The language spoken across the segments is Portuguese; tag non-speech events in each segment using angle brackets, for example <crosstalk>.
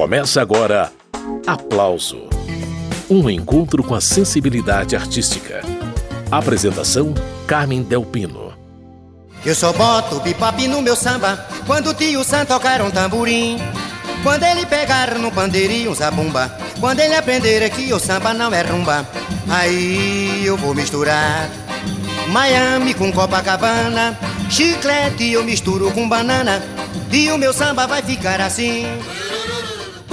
Começa agora Aplauso um encontro com a sensibilidade artística. Apresentação: Carmen Delpino. Eu só boto bipop no meu samba quando o tio Sam tocar um tamborim. Quando ele pegar no pandeirinho um zabumba, quando ele aprender que o samba não é rumba, aí eu vou misturar Miami com Copacabana, chiclete eu misturo com banana, e o meu samba vai ficar assim.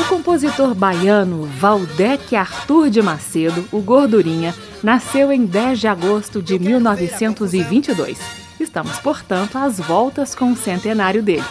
Compositor baiano Valdec Arthur de Macedo, o Gordurinha, nasceu em 10 de agosto de 1922. Estamos, portanto, às voltas com o centenário dele.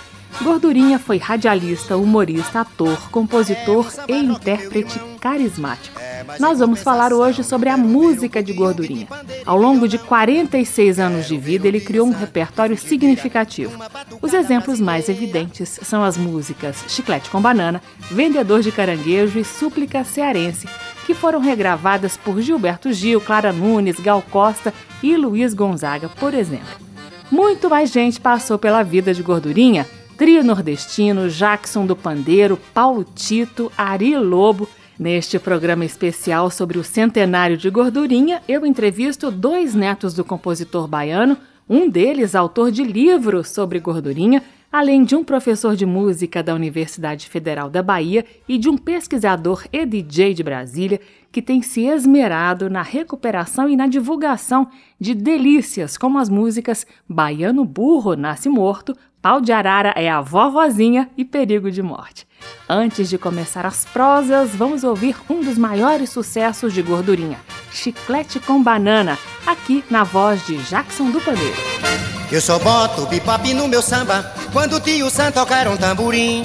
Gordurinha foi radialista, humorista, ator, compositor e intérprete carismático. Nós vamos falar hoje sobre a música de Gordurinha. Ao longo de 46 anos de vida, ele criou um repertório significativo. Os exemplos mais evidentes são as músicas Chiclete com Banana, Vendedor de Caranguejo e Súplica Cearense, que foram regravadas por Gilberto Gil, Clara Nunes, Gal Costa e Luiz Gonzaga, por exemplo. Muito mais gente passou pela vida de Gordurinha, Trio Nordestino, Jackson do Pandeiro, Paulo Tito, Ari Lobo. Neste programa especial sobre o centenário de Gordurinha, eu entrevisto dois netos do compositor baiano, um deles autor de livros sobre gordurinha, além de um professor de música da Universidade Federal da Bahia e de um pesquisador e DJ de Brasília que tem se esmerado na recuperação e na divulgação de delícias como as músicas Baiano Burro Nasce Morto, Pau de Arara é a vovozinha e Perigo de Morte. Antes de começar as prosas, vamos ouvir um dos maiores sucessos de gordurinha, Chiclete com Banana, aqui na voz de Jackson do Pandeiro. Eu só boto bipop no meu samba quando o tio Sam tocar um tamborim.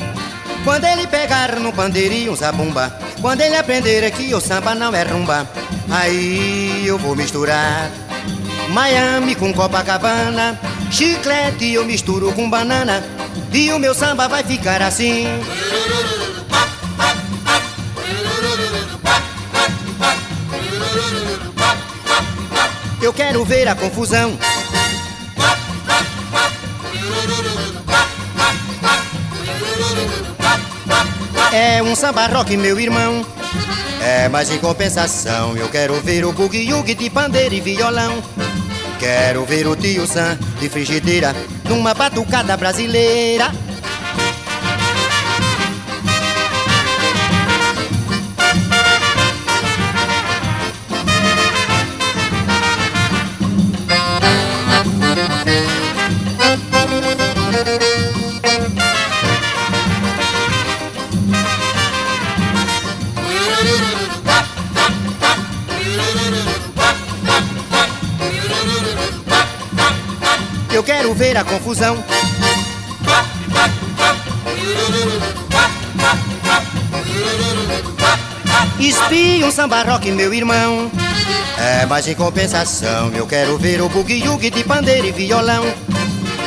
Quando ele pegar no pandeirinho um zabumba, quando ele aprender que o samba não é rumba, aí eu vou misturar Miami com Copacabana, chiclete eu misturo com banana e o meu samba vai ficar assim. Eu quero ver a confusão. É um samba rock, meu irmão. É, mas em compensação eu quero ver o bugue de pandeiro e violão. Quero ver o tio Sam de frigideira numa batucada brasileira. Ver a confusão. Espia um samba rock, meu irmão. É, mas em compensação eu quero ver o bugue de pandeiro e violão.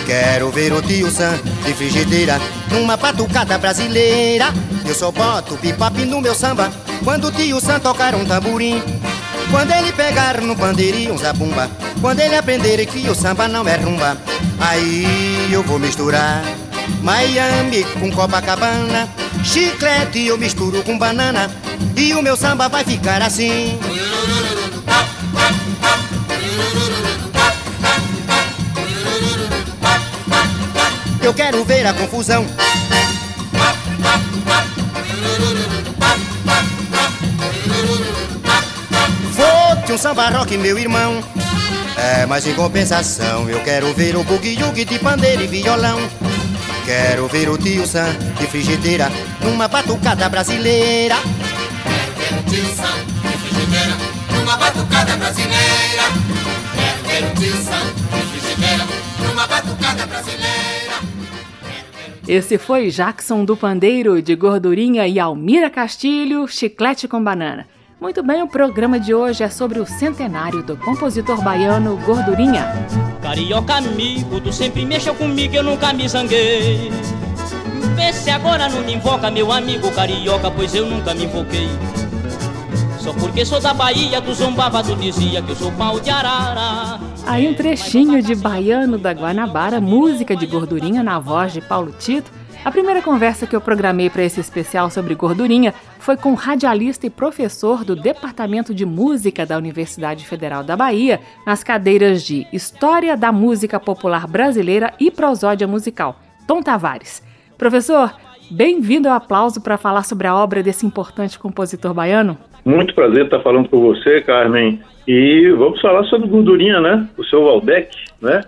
Quero ver o tio Sam de frigideira numa batucada brasileira. Eu só boto bipop no meu samba quando o tio Sam tocar um tamborim. Quando ele pegar no pandeirinho um zabumba Quando ele aprender que o samba não é rumba Aí eu vou misturar Miami com Copacabana Chiclete eu misturo com banana E o meu samba vai ficar assim Eu quero ver a confusão um samba rock, meu irmão. É, mas em compensação eu quero ver o bugue-yugue de pandeiro e violão. Quero ver o tio Sam de frigideira numa batucada brasileira. Quero ver o tio Sam de frigideira numa batucada brasileira. Quero ver o tio Sam de frigideira numa batucada brasileira. Esse foi Jackson do Pandeiro, de Gordurinha e Almira Castilho, Chiclete com Banana. Muito bem, o programa de hoje é sobre o centenário do compositor baiano Gordurinha. Carioca amigo, tu sempre mexeu comigo, eu nunca me zanguei. Vê se agora não me invoca, meu amigo carioca, pois eu nunca me invoquei. Só porque sou da Bahia, tu zombava, tu dizia que eu sou pau de arara. Aí um trechinho de Baiano da Guanabara, música de Gordurinha na voz de Paulo Tito A primeira conversa que eu programei para esse especial sobre gordurinha foi com radialista e professor do Departamento de Música da Universidade Federal da Bahia, nas cadeiras de História da Música Popular Brasileira e Prosódia Musical, Tom Tavares. Professor, bem-vindo ao aplauso para falar sobre a obra desse importante compositor baiano. Muito prazer estar falando com você, Carmen. E vamos falar sobre gordurinha, né? O seu Valdec, né?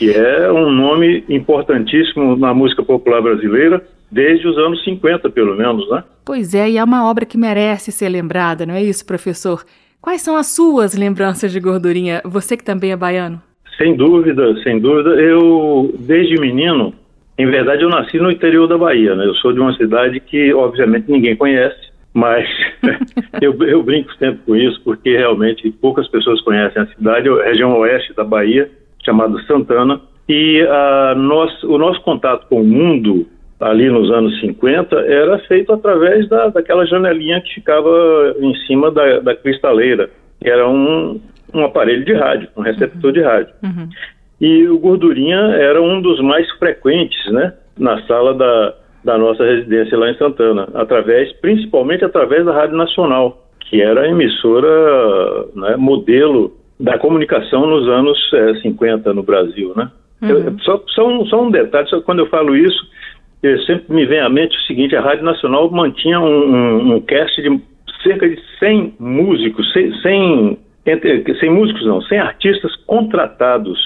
Que é um nome importantíssimo na música popular brasileira desde os anos 50, pelo menos, né? Pois é, e é uma obra que merece ser lembrada, não é isso, professor? Quais são as suas lembranças de gordurinha? Você que também é baiano? Sem dúvida, sem dúvida. Eu, desde menino, em verdade, eu nasci no interior da Bahia, né? Eu sou de uma cidade que, obviamente, ninguém conhece, mas <laughs> eu, eu, brinco sempre com isso, porque realmente poucas pessoas conhecem a cidade, a região oeste da Bahia, chamado Santana, e uh, nós, o nosso contato com o mundo ali nos anos 50 era feito através da, daquela janelinha que ficava em cima da, da cristaleira, que era um, um aparelho de rádio, um receptor uhum. de rádio. Uhum. E o Gordurinha era um dos mais frequentes, né, na sala da, da nossa residência lá em Santana, através, principalmente através da Rádio Nacional, que era a emissora né, modelo da comunicação nos anos é, eh, 50 no Brasil, né? Uhum. Eu, só, só, um, só um detalhe, só quando eu falo isso, eu sempre me vem à mente o seguinte, a Rádio Nacional mantinha um, um, um cast de cerca de 100 músicos, 100, 100, entre, 100 músicos não, 100 artistas contratados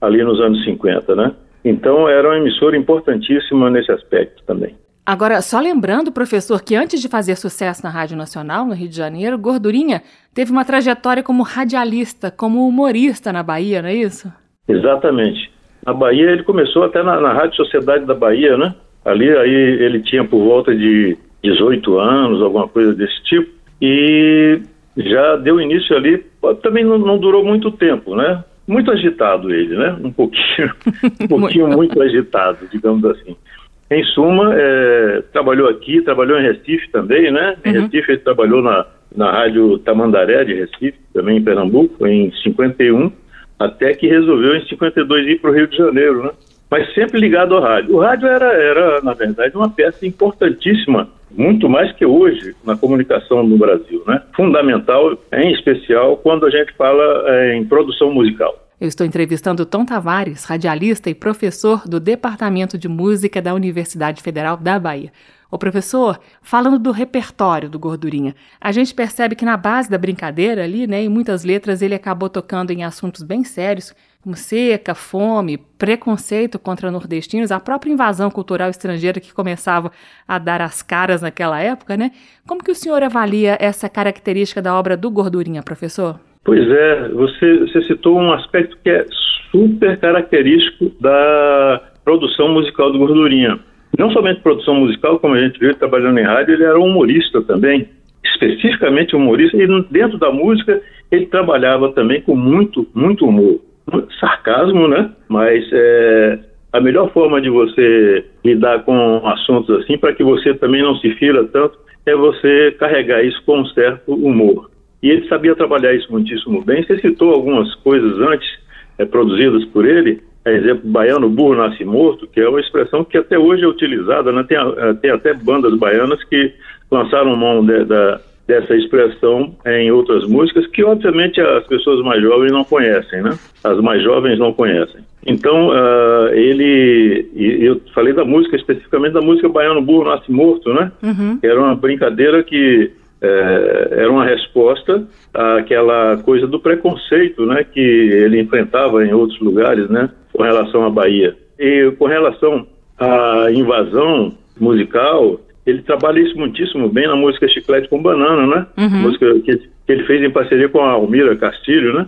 ali nos anos 50, né? Então era uma emissora importantíssima nesse aspecto também. Agora, só lembrando, professor, que antes de fazer sucesso na Rádio Nacional, no Rio de Janeiro, Gordurinha teve uma trajetória como radialista, como humorista na Bahia, não é isso? Exatamente. Na Bahia, ele começou até na, na Rádio Sociedade da Bahia, né? Ali, aí ele tinha por volta de 18 anos, alguma coisa desse tipo, e já deu início ali, também não, não durou muito tempo, né? Muito agitado ele, né? Um pouquinho, <laughs> um pouquinho <laughs> muito agitado, digamos assim. Em suma, é, trabalhou aqui, trabalhou em Recife também, né? Em uhum. Recife ele trabalhou na, na Rádio Tamandaré de Recife, também em Pernambuco, em 51, até que resolveu em 52 ir para o Rio de Janeiro, né? Mas sempre ligado ao rádio. O rádio era, era, na verdade, uma peça importantíssima, muito mais que hoje, na comunicação no Brasil, né? Fundamental, em especial, quando a gente fala é, em produção musical. Eu estou entrevistando Tom Tavares, radialista e professor do Departamento de Música da Universidade Federal da Bahia. O professor, falando do repertório do Gordurinha, a gente percebe que na base da brincadeira ali, né, em muitas letras ele acabou tocando em assuntos bem sérios, como seca, fome, preconceito contra nordestinos, a própria invasão cultural estrangeira que começava a dar as caras naquela época, né? Como que o senhor avalia essa característica da obra do Gordurinha, professor? Pois é, você, você citou um aspecto que é super característico da produção musical do Gordurinha. Não somente produção musical, como a gente viu trabalhando em rádio, ele era um humorista também, especificamente humorista, e dentro da música ele trabalhava também com muito, muito humor. Sarcasmo, né? Mas é, a melhor forma de você lidar com assuntos assim, para que você também não se fira tanto, é você carregar isso com um certo humor. E ele sabia trabalhar isso muitíssimo bem. Você citou algumas coisas antes é, produzidas por ele, é, exemplo, baiano burro nasce morto, que é uma expressão que até hoje é utilizada, né? tem, é, tem até bandas baianas que lançaram mão de, da, dessa expressão em outras músicas que obviamente as pessoas mais jovens não conhecem, né? As mais jovens não conhecem. Então uh, ele, eu falei da música especificamente da música baiano burro nasce morto, né? Uhum. Era uma brincadeira que é, era uma resposta àquela coisa do preconceito né, que ele enfrentava em outros lugares né, com relação à Bahia. E com relação à invasão musical, ele trabalha isso muitíssimo bem na música Chiclete com Banana, né? Uhum. Música que, que, ele fez em parceria com a Almira Castilho, né?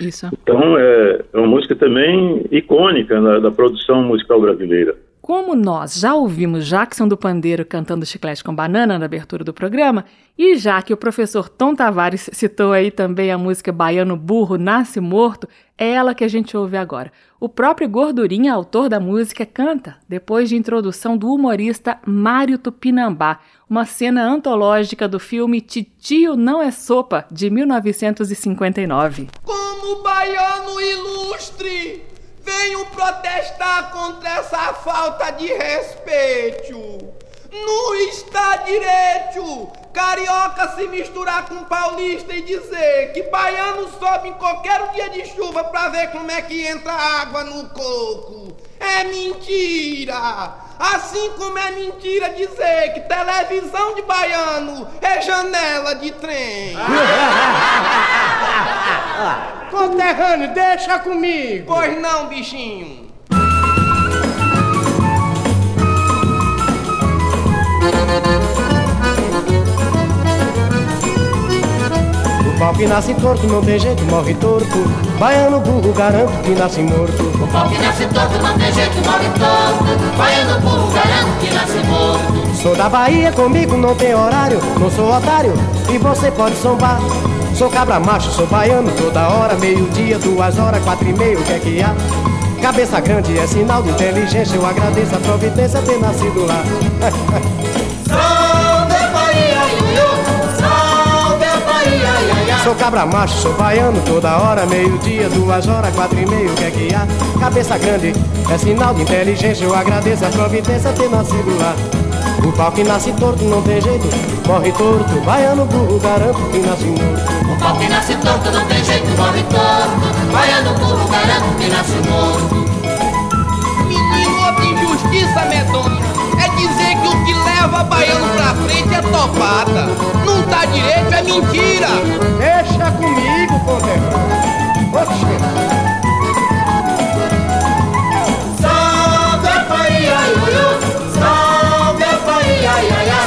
Isso. Então é, é uma música também icônica da, da produção musical brasileira. Como nós já ouvimos Jackson do Pandeiro cantando Chiclete com Banana na abertura do programa, e já que o professor Tom Tavares citou aí também a música Baiano Burro Nasce Morto, é ela que a gente ouve agora. O próprio Gordurinha, autor da música, canta depois de introdução do humorista Mário Tupinambá, uma cena antológica do filme Titio Não é Sopa, de 1959. Como baiano ilustre! Venho protestar contra essa falta de respeito. Não está direito carioca se misturar com paulista e dizer que baiano sobe em qualquer dia de chuva pra ver como é que entra água no coco. É mentira! Assim como é mentira dizer que televisão de baiano é janela de trem. <laughs> Conterrâneo, deixa comigo. Pois não, bichinho. O pau que nasce torto não tem jeito, morre torto. Baiano burro, garanto que nasce morto. O pau que nasce torto não tem jeito, morre torto. Baiano burro, garanto que nasce morto. Sou da Bahia, comigo não tem horário. Não sou otário e você pode sombar. Sou cabra macho, sou baiano toda hora. Meio-dia, duas horas, quatro e meio, o que é que há? Cabeça grande é sinal de inteligência. Eu agradeço a providência ter nascido lá. <laughs> Salve a Bahia, iuiu. Salve a Bahia, iaiá. Sou cabra macho, sou baiano toda hora, meio-dia, duas horas, quatro e meio, o que é que há? Cabeça grande é sinal de inteligência, eu agradeço a providência ter nascido lá. O pau que nasce torto não tem jeito, morre torto, baiano burro, garanto que nasce morto. O pau que nasce torto não tem jeito, morre torto. Baiano burro, garanto que nasce morto. Menino, outra injustiça medonha é dizer que o que leva baiano pra frente é topada. Não tá direito, é mentira. Deixa comigo, conterrâneo. Oxê.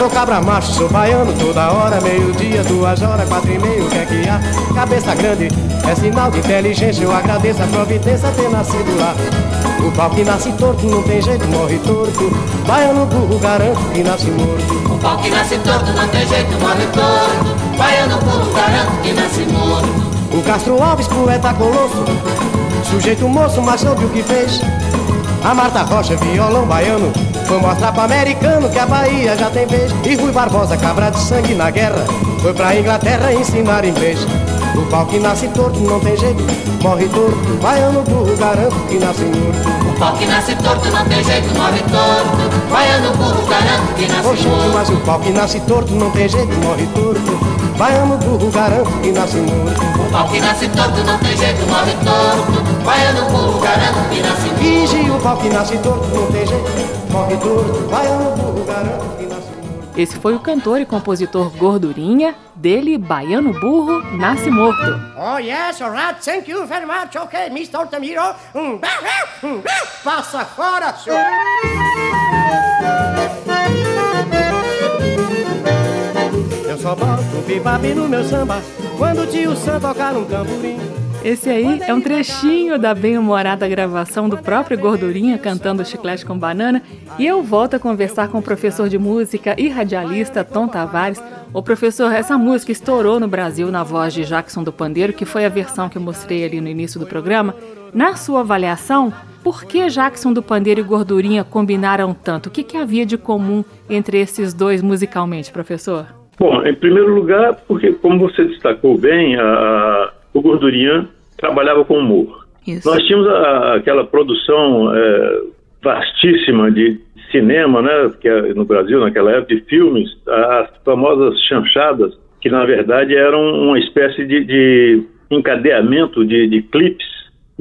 Sou cabra macho, sou baiano toda hora, meio-dia, duas horas, quatro e meio, o que é que há? Cabeça grande é sinal de inteligência, eu agradeço a providência ter nascido lá. O pau que nasce torto não tem jeito, morre torto. Baiano burro, garanto que nasce morto. O pau que nasce torto não tem jeito, morre torto. Baiano burro, garanto que nasce morto. O Castro Alves, poeta colosso, sujeito moço, mas soube o que fez. A Marta Rocha, violão baiano, foi mostrar pro americano que a Bahia já tem vez. E Rui Barbosa, cabra de sangue na guerra, foi pra Inglaterra ensinar inglês. O pau que nasce torto não tem jeito, morre torto. Baiano burro, garanto que nasce morto. O pau que nasce torto não tem jeito, morre torto. Baiano burro, garanto que nasce Oxente, morto. mas o pau que nasce torto não tem jeito, morre torto. Baiano burro, garanto que nasce morto. O pau que nasce torto não tem jeito, morre torto. Baiano burro, garanto que nasce morto. Finge o pau que nasce torto não tem jeito, morre torto. Baiano burro, garanto que nasce morto. Esse foi o cantor e compositor Gordurinha, dele Baiano Burro Nasce Morto. Oh, yes, all right. Thank you very much. Okay, Mr. Altamiro. Hum, Passa fora, senhor. Só boto bebop no meu samba quando o tio Sam tocar um tamborim. Esse aí é um trechinho da bem-humorada gravação do próprio Gordurinha cantando Chiclete com Banana. E eu volto a conversar com o professor de música e radialista Tom Tavares. O professor, essa música estourou no Brasil na voz de Jackson do Pandeiro, que foi a versão que eu mostrei ali no início do programa. Na sua avaliação, por que Jackson do Pandeiro e Gordurinha combinaram tanto? O que, que havia de comum entre esses dois musicalmente, professor? Bom, em primeiro lugar, porque, como você destacou bem, a, o Gordurinha trabalhava com humor. Isso. Nós tínhamos a- aquela produção é, vastíssima de cinema, né, que é no Brasil naquela época, de filmes, as famosas chanchadas, que na verdade eram uma espécie de, de encadeamento de, de clipes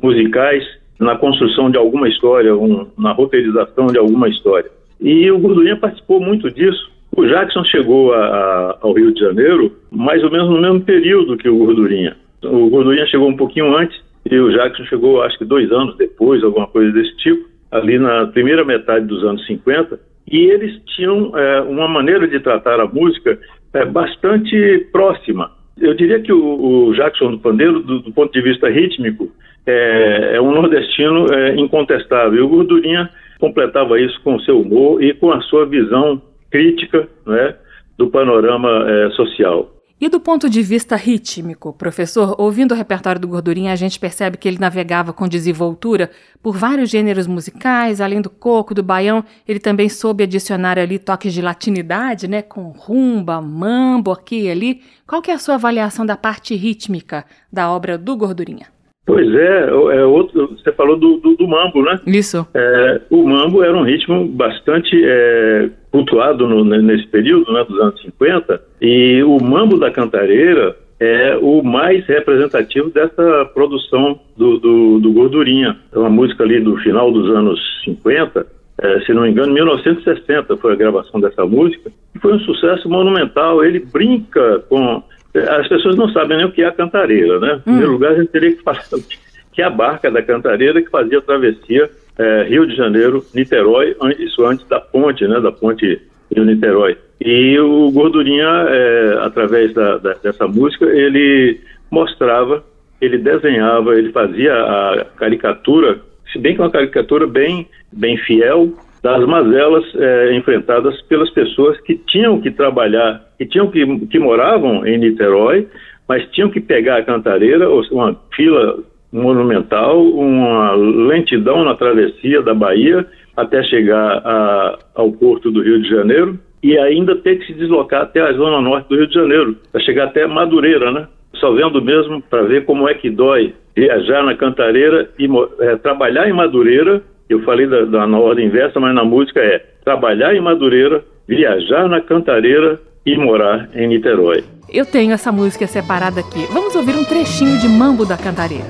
musicais na construção de alguma história, um- na roteirização de alguma história. E o Gordurinha participou muito disso. O Jackson chegou a- a- ao Rio de Janeiro mais ou menos no mesmo período que o Gordurinha. O Gordurinha chegou um pouquinho antes e o Jackson chegou, acho que dois anos depois, alguma coisa desse tipo, ali na primeira metade dos anos 50. E eles tinham é, uma maneira de tratar a música é, bastante próxima. Eu diria que o, o Jackson do Pandeiro, do, do ponto de vista rítmico, é, é um nordestino é, incontestável. E o Gordurinha completava isso com o seu humor e com a sua visão crítica né, do panorama é, social. E do ponto de vista rítmico, professor, ouvindo o repertório do Gordurinha, a gente percebe que ele navegava com desenvoltura por vários gêneros musicais, além do coco, do baião, ele também soube adicionar ali toques de latinidade, né, com rumba, mambo aqui e ali. Qual que é a sua avaliação da parte rítmica da obra do Gordurinha? Pois é, é outro, você falou do, do, do mambo, né? Isso. É, o mambo era um ritmo bastante é, cultuado no, nesse período, né, dos anos 50, e o mambo da cantareira é o mais representativo dessa produção do, do, do Gordurinha. É uma música ali do final dos anos 50, é, se não me engano, 1960 foi a gravação dessa música, e foi um sucesso monumental. Ele brinca com as pessoas não sabem nem o que é a cantareira, né? Em primeiro hum. lugar, a gente teria que falar <laughs> que é a barca da cantareira que fazia a travessia é, Rio de Janeiro, Niterói, isso antes da ponte, né? Da ponte Rio-Niterói. E o Gordurinha, é, através da, da, dessa música, ele mostrava, ele desenhava, ele fazia a caricatura, se bem que é uma caricatura bem, bem fiel das mazelas é, enfrentadas pelas pessoas que tinham que trabalhar, que tinham que, que moravam em Niterói, mas tinham que pegar a cantareira, uma fila monumental, uma lentidão na travessia da Bahia até chegar a, ao porto do Rio de Janeiro e ainda ter que se deslocar até a zona norte do Rio de Janeiro, para chegar até Madureira, né? Só vendo mesmo para ver como é que dói viajar na Cantareira e é, trabalhar em Madureira eu falei da, da, na ordem inversa, mas na música é trabalhar em Madureira, viajar na Cantareira e morar em Niterói. Eu tenho essa música separada aqui. Vamos ouvir um trechinho de Mambo da Cantareira.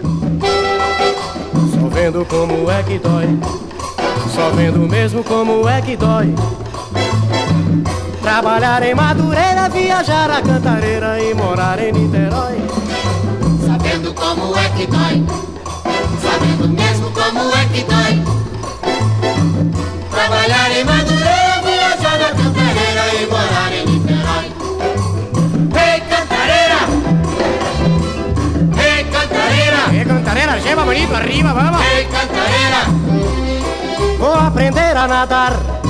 Só vendo como é que dói, só vendo mesmo como é que dói. Trabalhar em Madureira, viajar a Cantareira e morar em Niterói. Sabendo como é que dói, sabendo mesmo como é que dói. Trabalhar em Madureira, viajar na Cantareira e morar em Niterói. Ei, Cantareira! Ei, Cantareira! Ei, Cantareira, gema bonito, arriba, vamos! Ei, Cantareira! Vou aprender a nadar.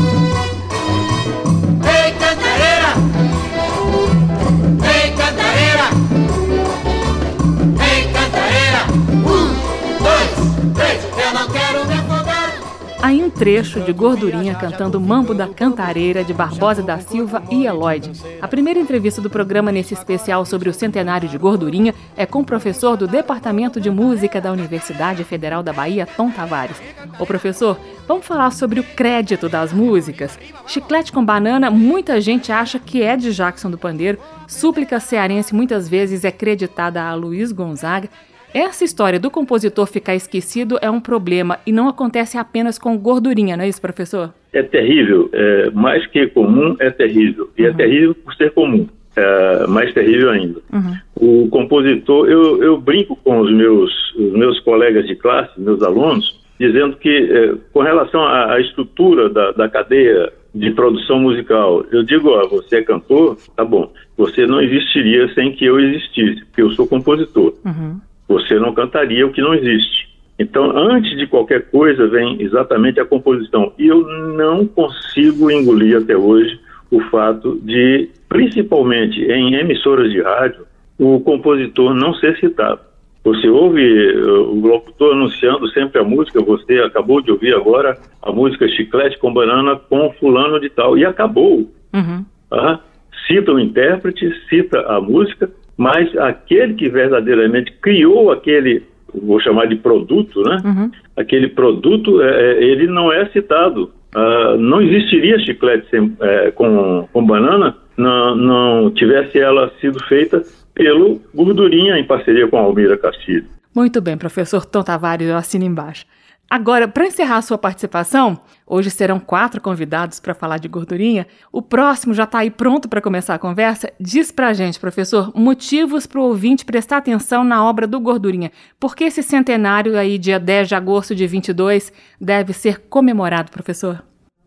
Trecho de Gordurinha cantando Mambo da Cantareira de Barbosa da Silva e Eloide. A primeira entrevista do programa nesse especial sobre o centenário de Gordurinha é com o professor do Departamento de Música da Universidade Federal da Bahia, Tom Tavares. Ô professor, vamos falar sobre o crédito das músicas? Chiclete com Banana, muita gente acha que é de Jackson do Pandeiro. Súplica Cearense muitas vezes é creditada a Luiz Gonzaga. Essa história do compositor ficar esquecido é um problema e não acontece apenas com gordurinha, não é isso, professor? É terrível. É, mais que comum, é terrível. E é uhum. é terrível por ser comum. É, mais terrível ainda. Uhum. O compositor, eu, eu brinco com os meus, os meus colegas de classe, meus alunos, dizendo que, é, com relação à, à estrutura da, da cadeia de produção musical. Eu digo, ó, você é cantor, tá bom. Você não existiria sem que eu existisse, porque eu sou compositor. Uhum. Você não cantaria o que não existe. Então, antes de qualquer coisa, vem exatamente a composição. E eu não consigo engolir até hoje o fato de, principalmente em emissoras de rádio, o compositor não ser citado. Você ouve uh, o locutor anunciando sempre a música, você acabou de ouvir agora a música Chiclete com Banana com fulano de tal, e acabou. Uhum. Ah, cita o intérprete, cita a música, mas aquele que verdadeiramente criou aquele, vou chamar de produto, né? Uhum. Aquele produto, é, é, ele não é citado. Uh, não existiria chiclete sem, é, com, com banana não, não tivesse ela sido feita pelo Gordurinha em parceria com a Almira Castilho. Muito bem, professor Tom Tavares, eu assino embaixo. Agora, para encerrar a sua participação, hoje serão quatro convidados para falar de gordurinha. O próximo já está aí pronto para começar a conversa. Diz para a gente, professor, motivos para o ouvinte prestar atenção na obra do Gordurinha. Por que esse centenário aí, dia 10 de agosto de 22, deve ser comemorado, professor?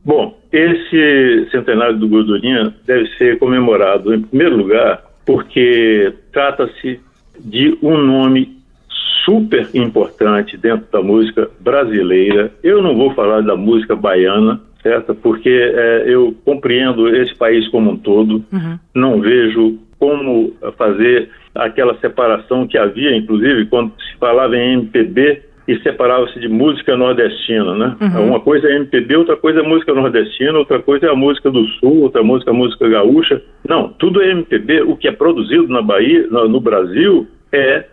Bom, esse centenário do Gordurinha deve ser comemorado, em primeiro lugar, porque trata-se de um nome super importante dentro da música brasileira. Eu não vou falar da música baiana, certo? Porque é, eu compreendo esse país como um todo, uhum. não vejo como fazer aquela separação que havia, inclusive, quando se falava em MPB e separava-se de música nordestina, né? Uhum. Uma coisa é MPB, outra coisa é música nordestina, outra coisa é a música do Sul, outra música é a música gaúcha. Não, tudo é MPB. O que é produzido na Bahia, no, no Brasil, é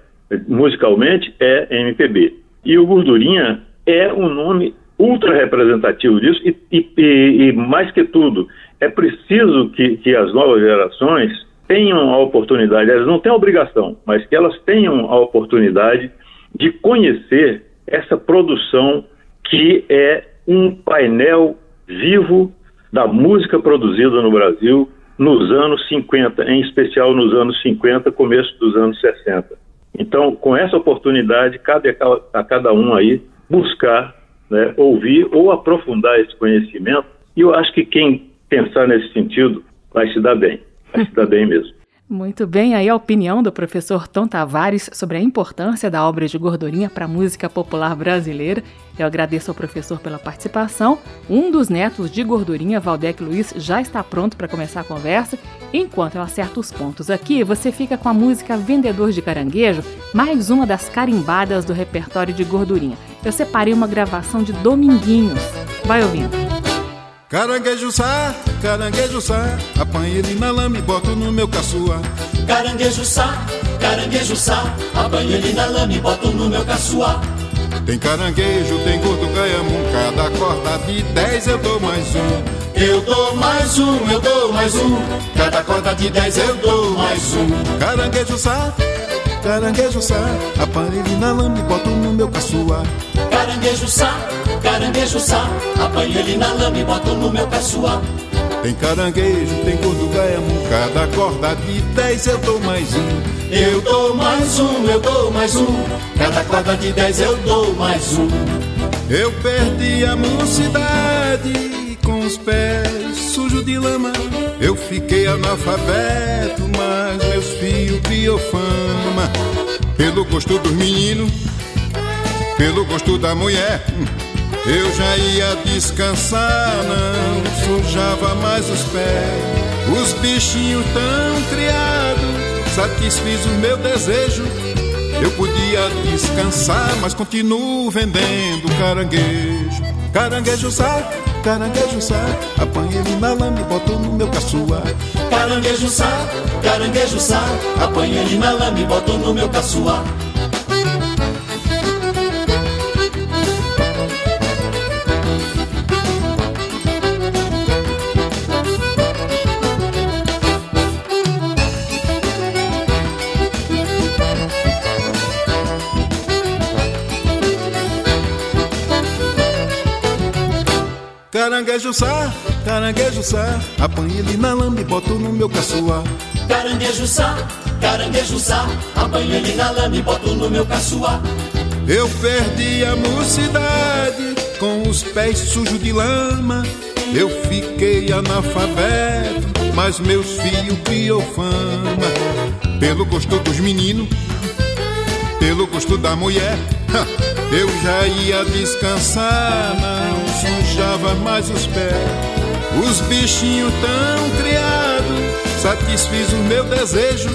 musicalmente, é MPB. E o Gordurinha é um nome ultra representativo disso e, e, e mais que tudo, é preciso que, que as novas gerações tenham a oportunidade, elas não têm a obrigação, mas que elas tenham a oportunidade de conhecer essa produção que é um painel vivo da música produzida no Brasil nos anos 50, em especial nos anos 50, começo dos anos 60. Então, com essa oportunidade, cabe a cada um aí buscar, né, ouvir ou aprofundar esse conhecimento. E eu acho que quem pensar nesse sentido vai se dar bem, vai se dar bem mesmo. Muito bem, aí a opinião do professor Tom Tavares sobre a importância da obra de Gordurinha para a música popular brasileira. Eu agradeço ao professor pela participação. Um dos netos de Gordurinha, Valdec Luiz, já está pronto para começar a conversa. Enquanto eu acerto os pontos aqui, você fica com a música Vendedor de Caranguejo, mais uma das carimbadas do repertório de Gordurinha. Eu separei uma gravação de Dominguinhos. Vai ouvindo. Caranguejo sá, caranguejo sá, apanha ele na lama e boto no meu caçua. Caranguejo sá, caranguejo sá, apanha ele na lama e boto no meu caçua. Tem caranguejo, tem gordo gaiamu, cada corda de dez eu dou mais um. Eu dou mais um, eu dou mais um, cada corda de dez eu dou mais um. Caranguejo sá, caranguejo sá, ele na lama e boto no meu caçua. Caranguejo sá, caranguejo sá, apanho ele na lama e boto no meu caçoar. Tem caranguejo, tem gordo gaiamu, cada corda de dez eu dou mais um. Eu dou mais um, eu dou mais um, cada corda de dez eu dou mais um. Eu perdi a mocidade com os pés sujos de lama. Eu fiquei analfabeto, mas meus filhos criou fama. Pelo gosto dos meninos, pelo gosto da mulher. Eu já ia descansar, não sujava mais os pés. Os bichinhos tão criados, satisfiz o meu desejo. Eu podia descansar, mas continuo vendendo caranguejo. Caranguejo sai, caranguejo sai, apanha ele na lama e boto no meu caçua. Caranguejo sai, caranguejo sai, apanha ele na lama e boto no meu caçua. Caranguejo sá, caranguejo sá, apanha ele na lama e boto no meu caçoar. Caranguejo sá, caranguejo sá, apanha ele na lama e boto no meu caçoar. Eu perdi a mocidade com os pés sujos de lama. Eu fiquei analfabeto, mas meus filhos criou fama. Pelo gosto dos meninos, pelo gosto da mulher. <laughs> Eu já ia descansar, não sujava mais os pés. Os bichinhos tão criados, satisfiz o meu desejo.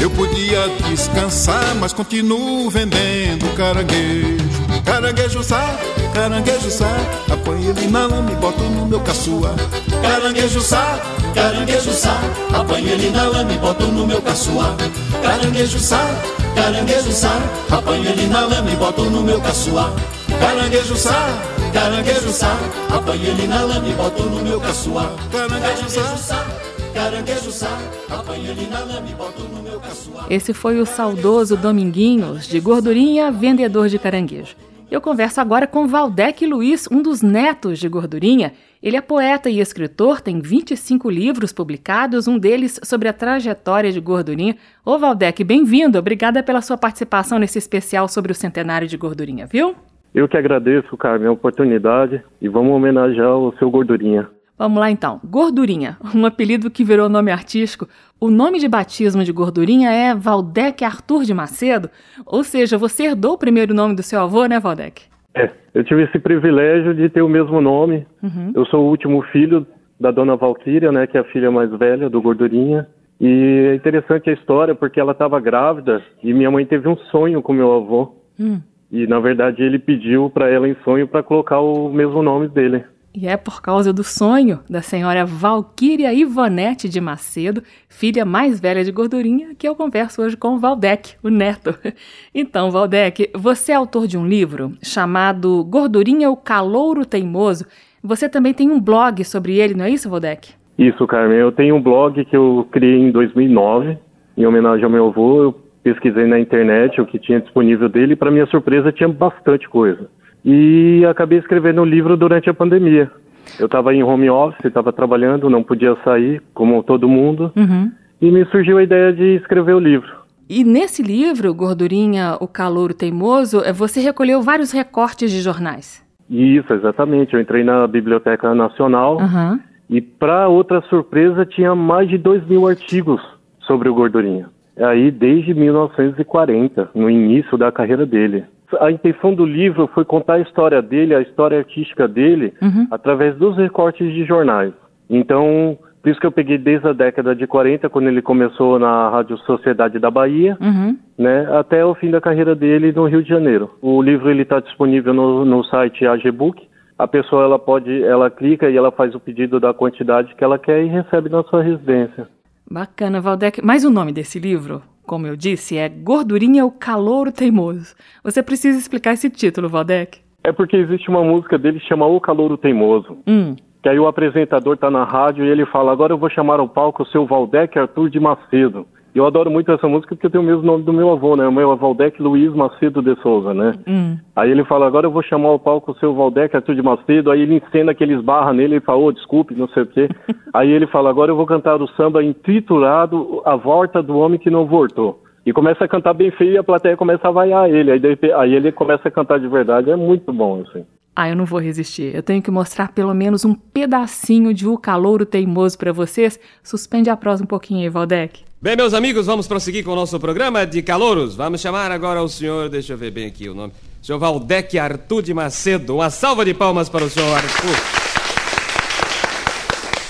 Eu podia descansar, mas continuo vendendo caranguejo. Caranguejo sai, caranguejo sai, apanho ele na lama e boto no meu caçua. Caranguejo sai, caranguejo sai, apanho ele na lama e boto no meu caçua. Caranguejo sai, caranguejo sai, apanho ele na lama e boto no meu caçua. Caranguejo sai, caranguejo sai, apanho ele na lama e boto no meu caçua. Caranguejo sai, caranguejo sai, apanho ele na lama e boto no meu caçua. Esse foi o saudoso Dominguinhos, de Gordurinha, vendedor de caranguejo. Eu converso agora com Valdec Luiz, um dos netos de Gordurinha. Ele é poeta e escritor, tem 25 livros publicados, um deles sobre a trajetória de Gordurinha. Ô Valdec, bem-vindo. Obrigada pela sua participação nesse especial sobre o centenário de Gordurinha, viu? Eu que agradeço, Carmen, a oportunidade e vamos homenagear o seu Gordurinha. Vamos lá então. Gordurinha, um apelido que virou nome artístico. O nome de batismo de Gordurinha é Valdec Arthur de Macedo, ou seja, você herdou o primeiro nome do seu avô, né, Valdec? É, eu tive esse privilégio de ter o mesmo nome. Uhum. Eu sou o último filho da dona Valquíria, né, que é a filha mais velha do Gordurinha. E é interessante a história porque ela estava grávida e minha mãe teve um sonho com meu avô. Hum. E na verdade ele pediu para ela em sonho para colocar o mesmo nome dele. E é por causa do sonho da senhora Valquíria Ivonete de Macedo, filha mais velha de Gordurinha, que eu converso hoje com o Valdec, o neto. <laughs> Então, Valdec, você é autor de um livro chamado Gordurinha, o Calouro Teimoso. Você também tem um blog sobre ele, não é isso, Valdec? Isso, Carmen. Eu tenho um blog que eu criei em 2009, em homenagem ao meu avô. Eu pesquisei na internet o que tinha disponível dele e, para minha surpresa, tinha bastante coisa e acabei escrevendo o livro durante a pandemia. Eu estava em home office, estava trabalhando, não podia sair, como todo mundo, uhum. e me surgiu a ideia de escrever o livro. E nesse livro, Gordurinha, o Calouro Teimoso, eh, você recolheu vários recortes de jornais. Isso, exatamente. Eu entrei na Biblioteca Nacional uhum. e, para outra surpresa, tinha mais de dois mil artigos sobre o Gordurinha. Aí, desde 1940, no início da carreira dele a intenção do livro foi contar a história dele, a história artística dele, uhum. através dos recortes de jornais. Então, por isso que eu peguei desde a década de 40, quando ele começou na Rádio Sociedade da Bahia, uhum. né, até o fim da carreira dele no Rio de Janeiro. O livro ele está disponível no, no site AGBook. A pessoa ela pode, ela clica e ela faz o pedido da quantidade que ela quer e recebe na sua residência. Bacana, Valdec. Mais o nome desse livro? Como eu disse, é Gordurinha o Calouro Teimoso. Você precisa explicar esse título, Valdec. É porque existe uma música dele que chama O Calouro Teimoso. Hum. Que aí o apresentador tá na rádio e ele fala: Agora eu vou chamar ao palco o seu Valdec Arthur de Macedo. E eu adoro muito essa música porque tem o mesmo nome do meu avô, né? O meu é Valdec Luiz Macedo de Souza, né? Hum. Aí ele fala: Agora eu vou chamar ao palco o seu Valdec Arthur de Macedo. Aí ele encena que ele esbarra nele e fala: oh, desculpe, não sei o quê. <laughs> aí ele fala: Agora eu vou cantar o samba intitulado A Volta do Homem que Não Voltou e começa a cantar bem feio e a plateia começa a vaiar ele. Aí, aí ele começa a cantar de verdade. É muito bom, assim. Ah, eu não vou resistir. Eu tenho que mostrar pelo menos um pedacinho de O Calouro Teimoso para vocês. Suspende a prosa um pouquinho aí, Valdec. Bem, meus amigos, vamos prosseguir com o nosso programa de calouros. Vamos chamar agora o senhor, deixa eu ver bem aqui o nome, o senhor Valdec Arthur de Macedo. Uma salva de palmas para o senhor Arthur.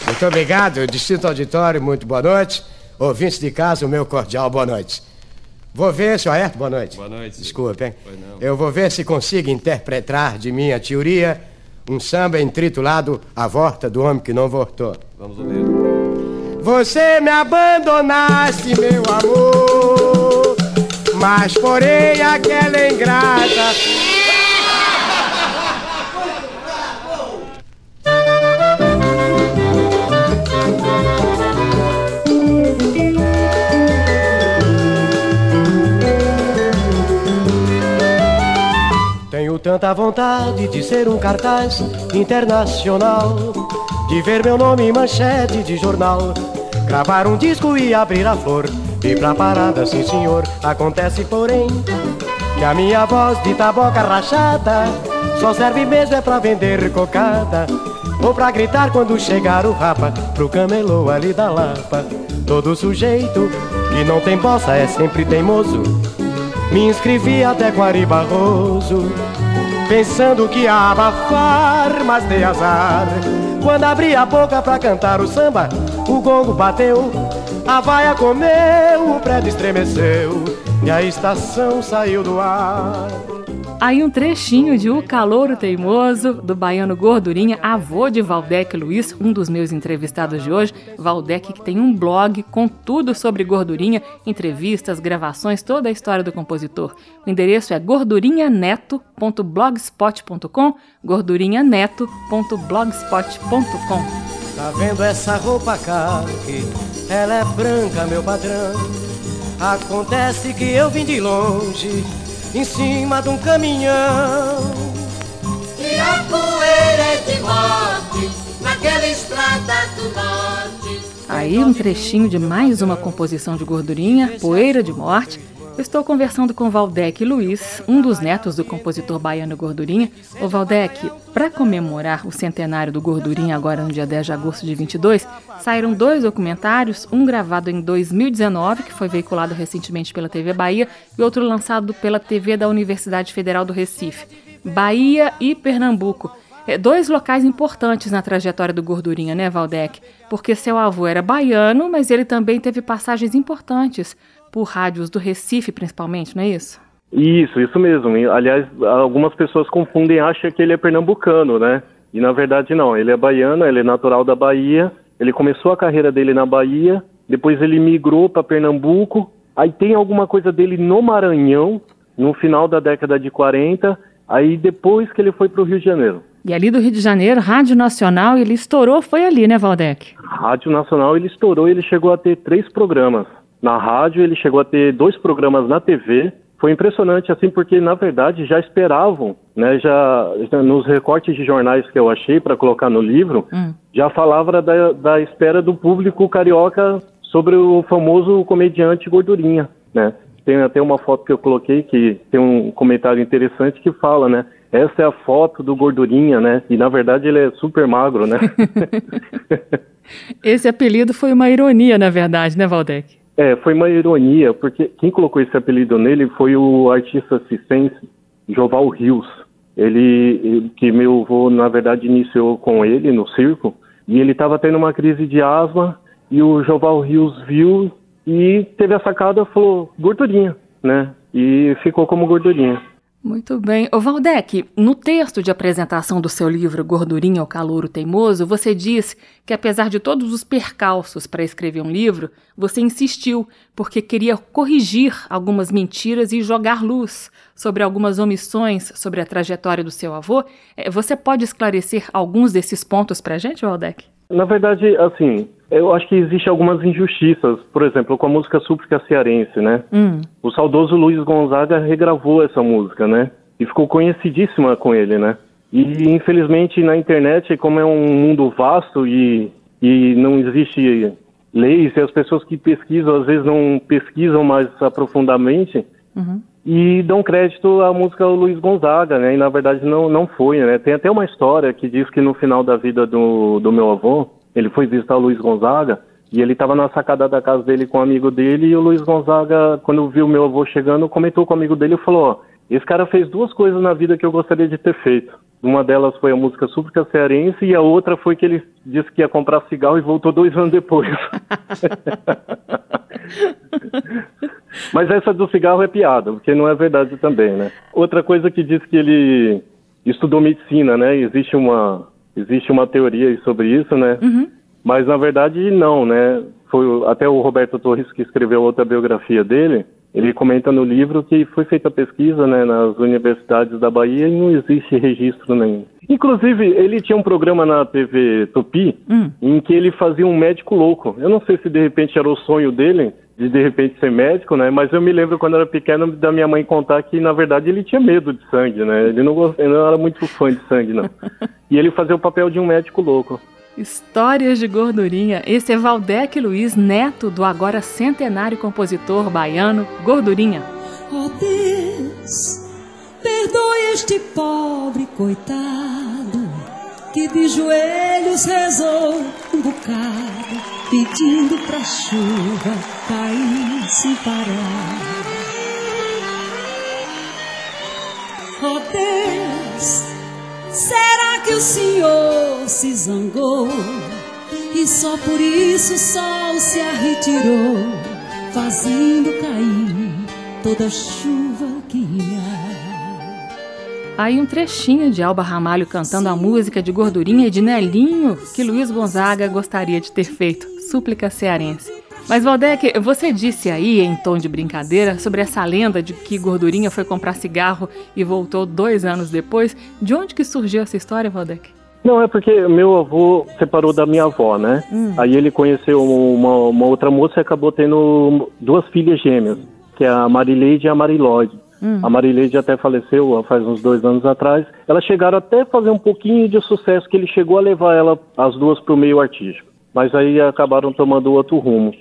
Muito obrigado, Distrito Auditório, muito boa noite. Ouvintes de casa, o meu cordial boa noite. Vou ver, senhor Aerto, boa noite. Boa noite. Desculpe, hein? Eu vou ver se consigo interpretar de minha teoria um samba intitulado A Volta do Homem que Não Voltou. Vamos ouvir. Você me abandonaste, meu amor, mas porém aquela ingrata. Tanta vontade de ser um cartaz internacional, de ver meu nome em manchete de jornal, gravar um disco e abrir a flor, ir pra parada, sim senhor. Acontece, porém, que a minha voz de taboca rachada só serve mesmo é pra vender cocada. Ou pra gritar quando chegar o rapa pro camelô ali da Lapa. Todo sujeito que não tem bossa é sempre teimoso. Me inscrevi até com Ari Barroso Pensando que ia abafar, mas dei azar Quando abri a boca pra cantar o samba O gongo bateu, a vaia comeu O prédio estremeceu. E a estação saiu do ar Aí um trechinho de O Calouro Teimoso, do baiano Gordurinha, avô de Valdec Luiz, um dos meus entrevistados de hoje. Valdec que tem um blog com tudo sobre gordurinha, entrevistas, gravações, toda a história do compositor. O endereço é gordurinhaneto.blogspot.com gordurinhaneto.blogspot.com Tá vendo essa roupa que Ela é branca, meu padrão. Acontece que eu vim de longe em cima de um caminhão. E a poeira é de morte naquela estrada do norte. Aí um trechinho de mais uma composição de gordurinha, Poeira de Morte, estou conversando com Valdec Luiz, um dos netos do compositor baiano Gordurinha. O Valdec, para comemorar o centenário do Gordurinha, agora no dia 10 de agosto de 22, saíram dois documentários, um gravado em 2019, que foi veiculado recentemente pela TV Bahia, e outro lançado pela TV da Universidade Federal do Recife. Bahia e Pernambuco. É, dois locais importantes na trajetória do Gordurinha, né, Valdec? Porque seu avô era baiano, mas ele também teve passagens importantes por rádios do Recife, principalmente, não é isso? Isso, isso mesmo. Aliás, algumas pessoas confundem, acham que ele é pernambucano, né? E na verdade não, ele é baiano, ele é natural da Bahia. Ele começou a carreira dele na Bahia, depois ele migrou para Pernambuco. Aí tem alguma coisa dele no Maranhão, no final da década de 40. Aí depois que ele foi para o Rio de Janeiro. E ali do Rio de Janeiro, Rádio Nacional, ele estourou, foi ali, né, Valdec? Rádio Nacional ele estourou, ele chegou a ter três programas. Na rádio ele chegou a ter dois programas na TV. Foi impressionante assim porque na verdade já esperavam, né? Já, já nos recortes de jornais que eu achei para colocar no livro, hum. já falava da, da espera do público carioca sobre o famoso comediante gordurinha, né? Tem até uma foto que eu coloquei que tem um comentário interessante que fala, né? Essa é a foto do gordurinha, né? E na verdade ele é super magro, né? <laughs> Esse apelido foi uma ironia, na verdade, né, Valdec? É, foi uma ironia, porque quem colocou esse apelido nele foi o artista cicense Joval Rios. Ele, que meu avô, na verdade, iniciou com ele no circo, e ele estava tendo uma crise de asma, e o Joval Rios viu e teve a sacada falou, gordurinha, né? E ficou como gordurinha. Muito bem. O Valdec, no texto de apresentação do seu livro Gordurinha ao Calouro Teimoso, você diz que apesar de todos os percalços para escrever um livro, você insistiu porque queria corrigir algumas mentiras e jogar luz sobre algumas omissões sobre a trajetória do seu avô. É, você pode esclarecer alguns desses pontos para a gente, Valdec? Na verdade, assim, eu acho que existem algumas injustiças, por exemplo, com a música súplica cearense, né? Hum. O saudoso Luiz Gonzaga regravou essa música, né? E ficou conhecidíssima com ele, né? E infelizmente na internet, como é um mundo vasto e, e não existe leis, e as pessoas que pesquisam às vezes não pesquisam mais aprofundadamente uhum. E dão crédito à música Luiz Gonzaga, né? E na verdade não, não foi, né? Tem até uma história que diz que no final da vida do, do meu avô, ele foi visitar o Luiz Gonzaga e ele estava na sacada da casa dele com um amigo dele e o Luiz Gonzaga, quando viu meu avô chegando, comentou com o amigo dele e falou: ó, esse cara fez duas coisas na vida que eu gostaria de ter feito. Uma delas foi a música súplica cearense e a outra foi que ele disse que ia comprar cigarro e voltou dois anos depois. <laughs> Mas essa do cigarro é piada, porque não é verdade também, né? Outra coisa que diz que ele estudou medicina, né? Existe uma existe uma teoria sobre isso, né? Uhum. Mas na verdade não, né? Foi até o Roberto Torres que escreveu outra biografia dele. Ele comenta no livro que foi feita pesquisa né, nas universidades da Bahia e não existe registro nenhum. Inclusive, ele tinha um programa na TV Tupi hum. em que ele fazia um médico louco. Eu não sei se de repente era o sonho dele de de repente ser médico, né? Mas eu me lembro quando era pequeno da minha mãe contar que na verdade ele tinha medo de sangue, né? Ele não, ele não era muito fã de sangue, não. <laughs> e ele fazia o papel de um médico louco. Histórias de gordurinha. Esse é Valdec Luiz, neto do agora centenário compositor baiano Gordurinha. Oh Deus, perdoe este pobre coitado que de joelhos rezou um bocado, pedindo pra chuva cair sem parar. Oh Deus, será que o Senhor se zangou? E só por isso o sol se arretirou, fazendo cair toda a chuva que ia. Aí um trechinho de Alba Ramalho cantando a música de Gordurinha e de Nelinho que Luiz Gonzaga gostaria de ter feito, súplica cearense. Mas Valdec, você disse aí, em tom de brincadeira, sobre essa lenda de que Gordurinha foi comprar cigarro e voltou dois anos depois. De onde que surgiu essa história, Valdec? Não, é porque meu avô separou da minha avó, né? Hum. Aí ele conheceu uma, uma outra moça e acabou tendo duas filhas gêmeas, que é a Marileide e a Marilóide. Hum. A Marileide até faleceu faz uns dois anos atrás. Elas chegaram até a fazer um pouquinho de sucesso, que ele chegou a levar ela, as duas, para o meio artístico. Mas aí acabaram tomando outro rumo.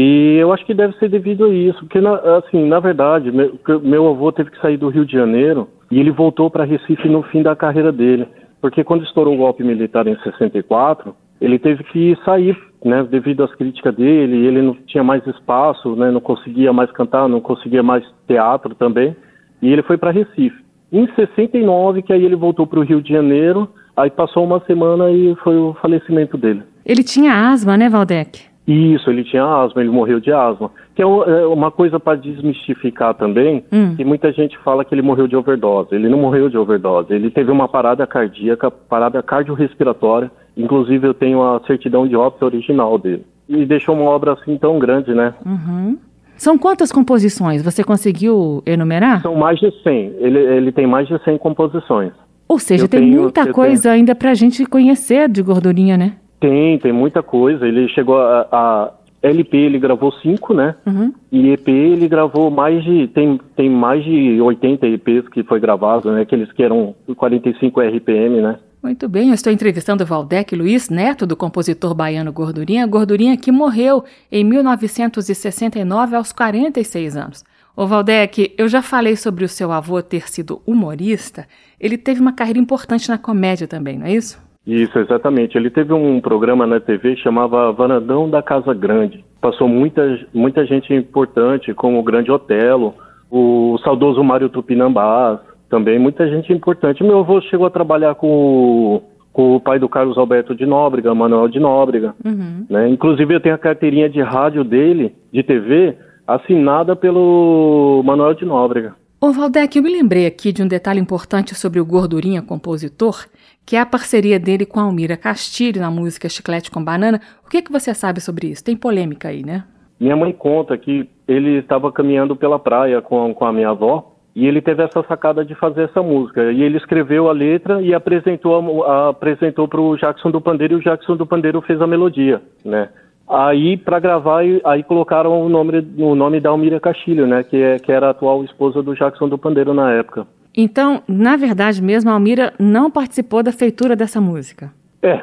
E eu acho que deve ser devido a isso, porque, na, assim, na verdade, meu, meu avô teve que sair do Rio de Janeiro e ele voltou para Recife no fim da carreira dele. Porque quando estourou o golpe militar em 64, ele teve que sair, né, devido às críticas dele, ele não tinha mais espaço, né, não conseguia mais cantar, não conseguia mais teatro também, e ele foi para Recife. Em 69, que aí ele voltou para o Rio de Janeiro, aí passou uma semana e foi o falecimento dele. Ele tinha asma, né, Valdec? Isso, ele tinha asma, ele morreu de asma. Que é é uma coisa para desmistificar também, Hum. que muita gente fala que ele morreu de overdose. Ele não morreu de overdose, ele teve uma parada cardíaca, parada cardiorrespiratória. Inclusive eu tenho a certidão de óbito original dele. E deixou uma obra assim tão grande, né? Uhum. São quantas composições? Você conseguiu enumerar? São mais de 100. Ele, ele tem mais de 100 composições. Ou seja, Eu tem tenho- muita coisa ainda pra gente conhecer de gordurinha, né? Tem, tem muita coisa. Ele chegou a, a LP, ele gravou cinco, né? Uhum. E EP ele gravou mais de tem, tem mais de 80 EPs que foi gravado, né? Aqueles que eram 45 RPM, né? Muito bem, eu estou entrevistando Valdec Luiz, neto do compositor baiano Gordurinha, Gordurinha que morreu em 1969 aos 46 anos. Ô Valdec, eu já falei sobre o seu avô ter sido humorista, ele teve uma carreira importante na comédia também, não é isso? Isso, exatamente. Ele teve um programa na TV que chamava Varandão da Casa Grande. Passou muita, muita gente importante, como o Grande Otelo, o saudoso Mário Tupinambás, também muita gente importante. Meu avô chegou a trabalhar com, o- com o pai do Carlos Alberto de Nóbrega, Manuel de Nóbrega. Uhum. né? Inclusive eu tenho a carteirinha de rádio dele, de TV, assinada pelo Manuel de Nóbrega. Ô Valdec, eu me lembrei aqui de um detalhe importante sobre o Gordurinha compositor, que é a parceria dele com a Almira Castilho na música Chiclete com Banana. O que, que você sabe sobre isso? Tem polêmica aí, né? Minha mãe conta que ele estava caminhando pela praia com, com a minha avó e ele teve essa sacada de fazer essa música. E ele escreveu a letra e apresentou apresentou para o Jackson do Pandeiro e o Jackson do Pandeiro fez a melodia, né? Aí para gravar aí colocaram o nome o nome da Almira Castilho, né? Que é que era a atual esposa do Jackson do Pandeiro na época. Então, na verdade mesmo, a Almira não participou da feitura dessa música. É,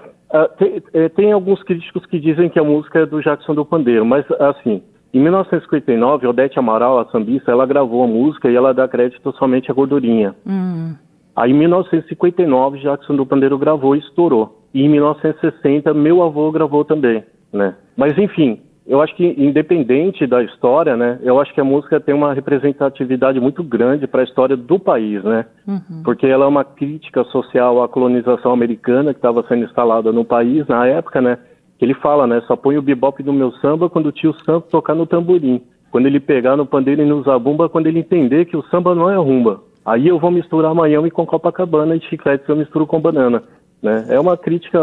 tem, é, tem alguns críticos que dizem que a música é do Jackson do Pandeiro, mas assim, em 1959, Odete Amaral, a sambista, ela gravou a música e ela dá crédito somente à gordurinha. Hum. Aí em 1959, Jackson do Pandeiro gravou e estourou. E em 1960, meu avô gravou também, né? Mas enfim, eu acho que independente da história, né? Eu acho que a música tem uma representatividade muito grande para a história do país, né? Uhum. porque ela é uma crítica social à colonização americana que estava sendo instalada no país na época, né? Que ele fala, né? Só põe o bebop no meu samba quando o tio Sam tocar no tamborim. Quando ele pegar no pandeiro e no zabumba, quando ele entender que o samba não é rumba. Aí eu vou misturar Miami com Copacabana e chicletes eu misturo com banana, né? É uma crítica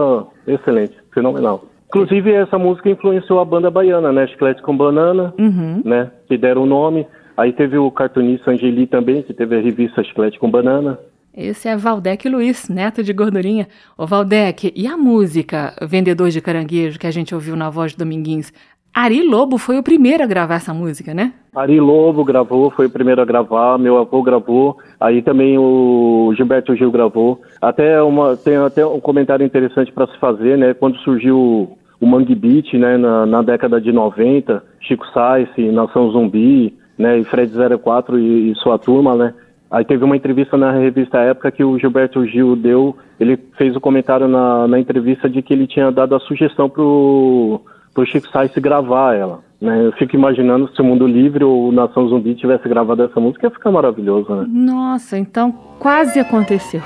excelente, fenomenal. Inclusive essa música influenciou a banda baiana, né? Chicletes com banana, Uhum. né? Que deram o nome. Aí teve o cartunista Angeli também, que teve a revista Chiclete com Banana. Esse é Valdec Luiz, neto de Gordurinha. Ô Valdec, e a música Vendedor de Caranguejo que a gente ouviu na voz de Dominguins? Ari Lobo foi o primeiro a gravar essa música, né? Ari Lobo gravou, foi o primeiro a gravar, meu avô gravou, aí também o Gilberto Gil gravou. Até uma, tem até um comentário interessante para se fazer, né? Quando surgiu o Mangue Beat, né, na, na década de 90, Chico Sainz, Nação Zumbi, né, e Fred 04 e, e sua turma, né? Aí teve uma entrevista na revista Época que o Gilberto Gil deu, ele fez o comentário na, na entrevista de que ele tinha dado a sugestão pro, pro Chico Sainz gravar ela. Né? Eu fico imaginando se o Mundo Livre ou o Nação Zumbi tivesse gravado essa música, ia ficar maravilhoso, né? Nossa, então quase aconteceu.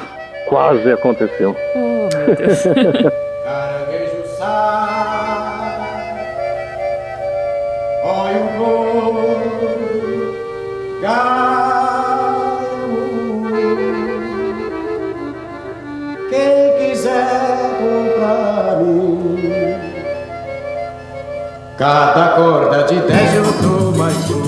Quase aconteceu. Oh, meu Deus. <laughs> <laughs> olha o gol, Quem quiser comprar mim, cada corda de dez eu dou mais um.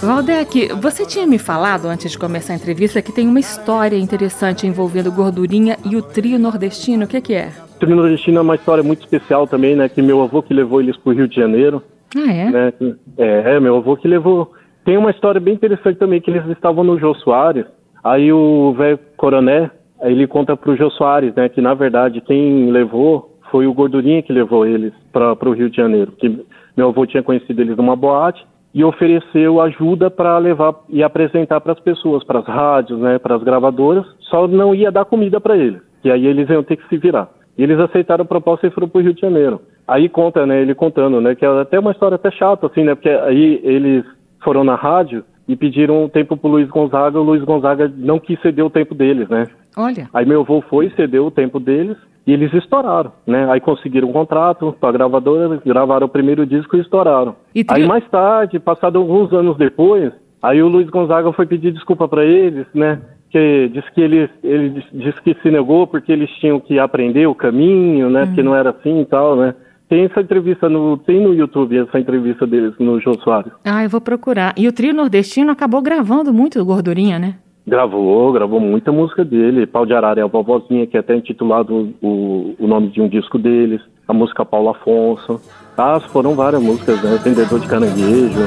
Valdec, você tinha me falado antes de começar a entrevista que tem uma história interessante envolvendo Gordurinha e o trio nordestino. O que, que é? O Trio Nordestino é uma história muito especial também, né? Que meu avô que levou eles pro Rio de Janeiro. Ah, é? né? É, é, meu avô que levou. Tem uma história bem interessante também, que eles estavam no Jô Soares, aí o velho coroné, ele conta pro Jô Soares, né, que na verdade quem levou foi o Gordurinha que levou eles para o Rio de Janeiro, que meu avô tinha conhecido eles numa boate e ofereceu ajuda para levar e apresentar para as pessoas, para as rádios, né, para as gravadoras, só não ia dar comida para eles, que aí eles iam ter que se virar. E eles aceitaram a proposta e foram para o Rio de Janeiro. Aí conta, né, ele contando, né, que é até uma história até chata, assim, né, porque aí eles foram na rádio e pediram um tempo pro Luiz Gonzaga, o Luiz Gonzaga não quis ceder o tempo deles, né. Olha. Aí meu avô foi, cedeu o tempo deles, E eles estouraram, né? Aí conseguiram um contrato para a gravadora, gravaram o primeiro disco e estouraram. E Aí mais tarde, passado alguns anos depois, aí o Luiz Gonzaga foi pedir desculpa para eles, né? Que disse que ele, ele disse- disse que se negou porque eles tinham que aprender o caminho, né? Que não era assim e tal, né? Tem essa entrevista no tem no YouTube essa entrevista deles no Jô Soares. Ah, eu vou procurar. E o trio nordestino acabou gravando muito gordurinha, né? Gravou, gravou muita música dele. Pau de Arara é a vovozinha, que é até intitulado o, o nome de um disco deles. A música Paulo Afonso. Ah, foram várias músicas, né? Vendedor de Caranguejo.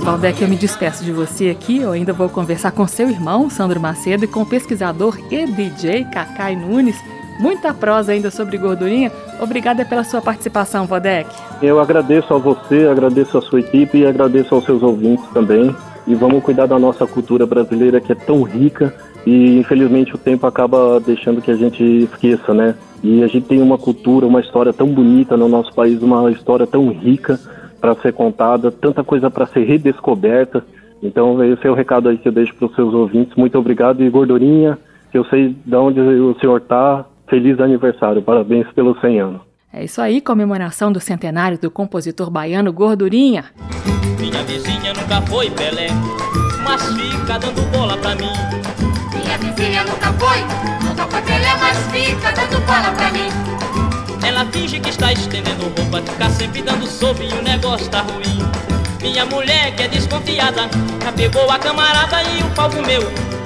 Valdec, eu me despeço de você aqui. Eu ainda vou conversar com seu irmão, Sandro Macedo, e com o pesquisador e DJ Cacai Nunes. Muita prosa ainda sobre gordurinha. Obrigada pela sua participação, Valdec. Eu agradeço a você, agradeço a sua equipe e agradeço aos seus ouvintes também. E vamos cuidar da nossa cultura brasileira que é tão rica e infelizmente o tempo acaba deixando que a gente esqueça, né? E a gente tem uma cultura, uma história tão bonita no nosso país, uma história tão rica para ser contada, tanta coisa para ser redescoberta. Então esse é o recado aí que eu deixo para os seus ouvintes. Muito obrigado e gordurinha, que eu sei de onde o senhor tá. Feliz aniversário, parabéns pelos 100 anos. É isso aí, comemoração do centenário do compositor baiano Gordurinha. Minha vizinha nunca foi Pelé, mas fica dando bola pra mim. Minha vizinha nunca foi, nunca foi Pelé, mas fica dando bola pra mim. Ela finge que está estendendo roupa, fica sempre dando sob e o negócio tá ruim. Minha mulher que é desconfiada, já pegou a camarada e o pau meu.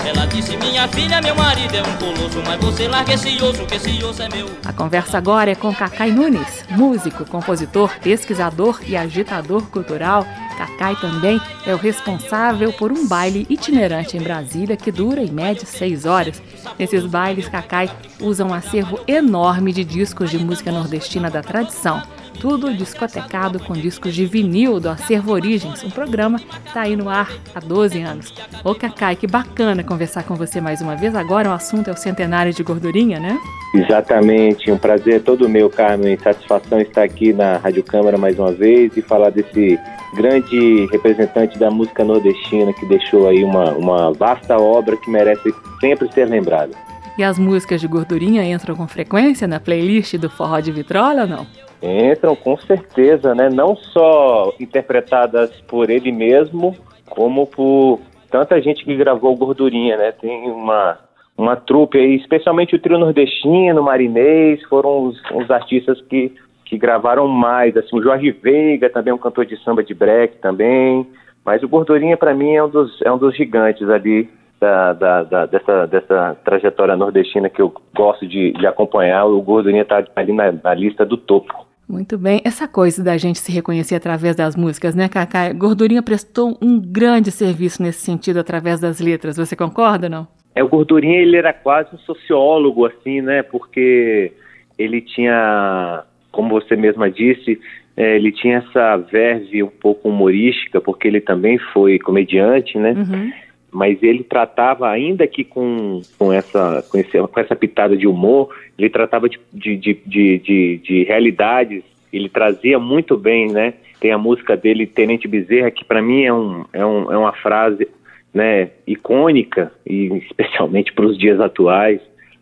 Ela disse, minha filha, meu marido é um colosso, mas você larga esse osso, que esse osso é meu. A conversa agora é com Cacai Nunes, músico, compositor, pesquisador e agitador cultural. Cacai também é o responsável por um baile itinerante em Brasília que dura em média seis horas. Nesses bailes, Cacai usa um acervo enorme de discos de música nordestina da tradição. Tudo discotecado com discos de vinil do Acervo Origens. Um programa que está aí no ar há 12 anos. Ô Cacai, que bacana conversar com você mais uma vez. Agora o assunto é o centenário de gordurinha, né? Exatamente, um prazer todo meu, Carmen. Satisfação estar aqui na Rádio Câmara mais uma vez e falar desse grande representante da música nordestina que deixou aí uma, uma vasta obra que merece sempre ser lembrada. E as músicas de gordurinha entram com frequência na playlist do Forró de Vitrola ou não? Entram com certeza, né? Não só interpretadas por ele mesmo, como por tanta gente que gravou Gordurinha, né? Tem uma, uma trupe aí, especialmente o trio nordestino, Marinês, foram os, os artistas que, que gravaram mais. Assim, o Jorge Veiga também é um cantor de samba de break também. Mas o Gordurinha, para mim, é um, dos, é um dos gigantes ali da, da, da- dessa, dessa trajetória nordestina que eu gosto de, de acompanhar. O Gordurinha está ali na, na lista do topo. Muito bem. Essa coisa da gente se reconhecer através das músicas, né, Cacai? Gordurinha prestou um grande serviço nesse sentido através das letras. Você concorda ou não? É, o Gordurinha, ele era quase um sociólogo, assim, né? Porque ele tinha, como você mesma disse, é, ele tinha essa verve um pouco humorística, porque ele também foi comediante, né? Mas ele tratava, ainda que com, com, essa, com, esse- com essa pitada de humor, ele tratava de, de, de, de, de- de realidades, ele trazia muito bem, né? Tem a música dele, Tenente Bezerra, que para mim é, um, é, um, é uma frase né, icônica, e <laughs> especialmente para os dias atuais,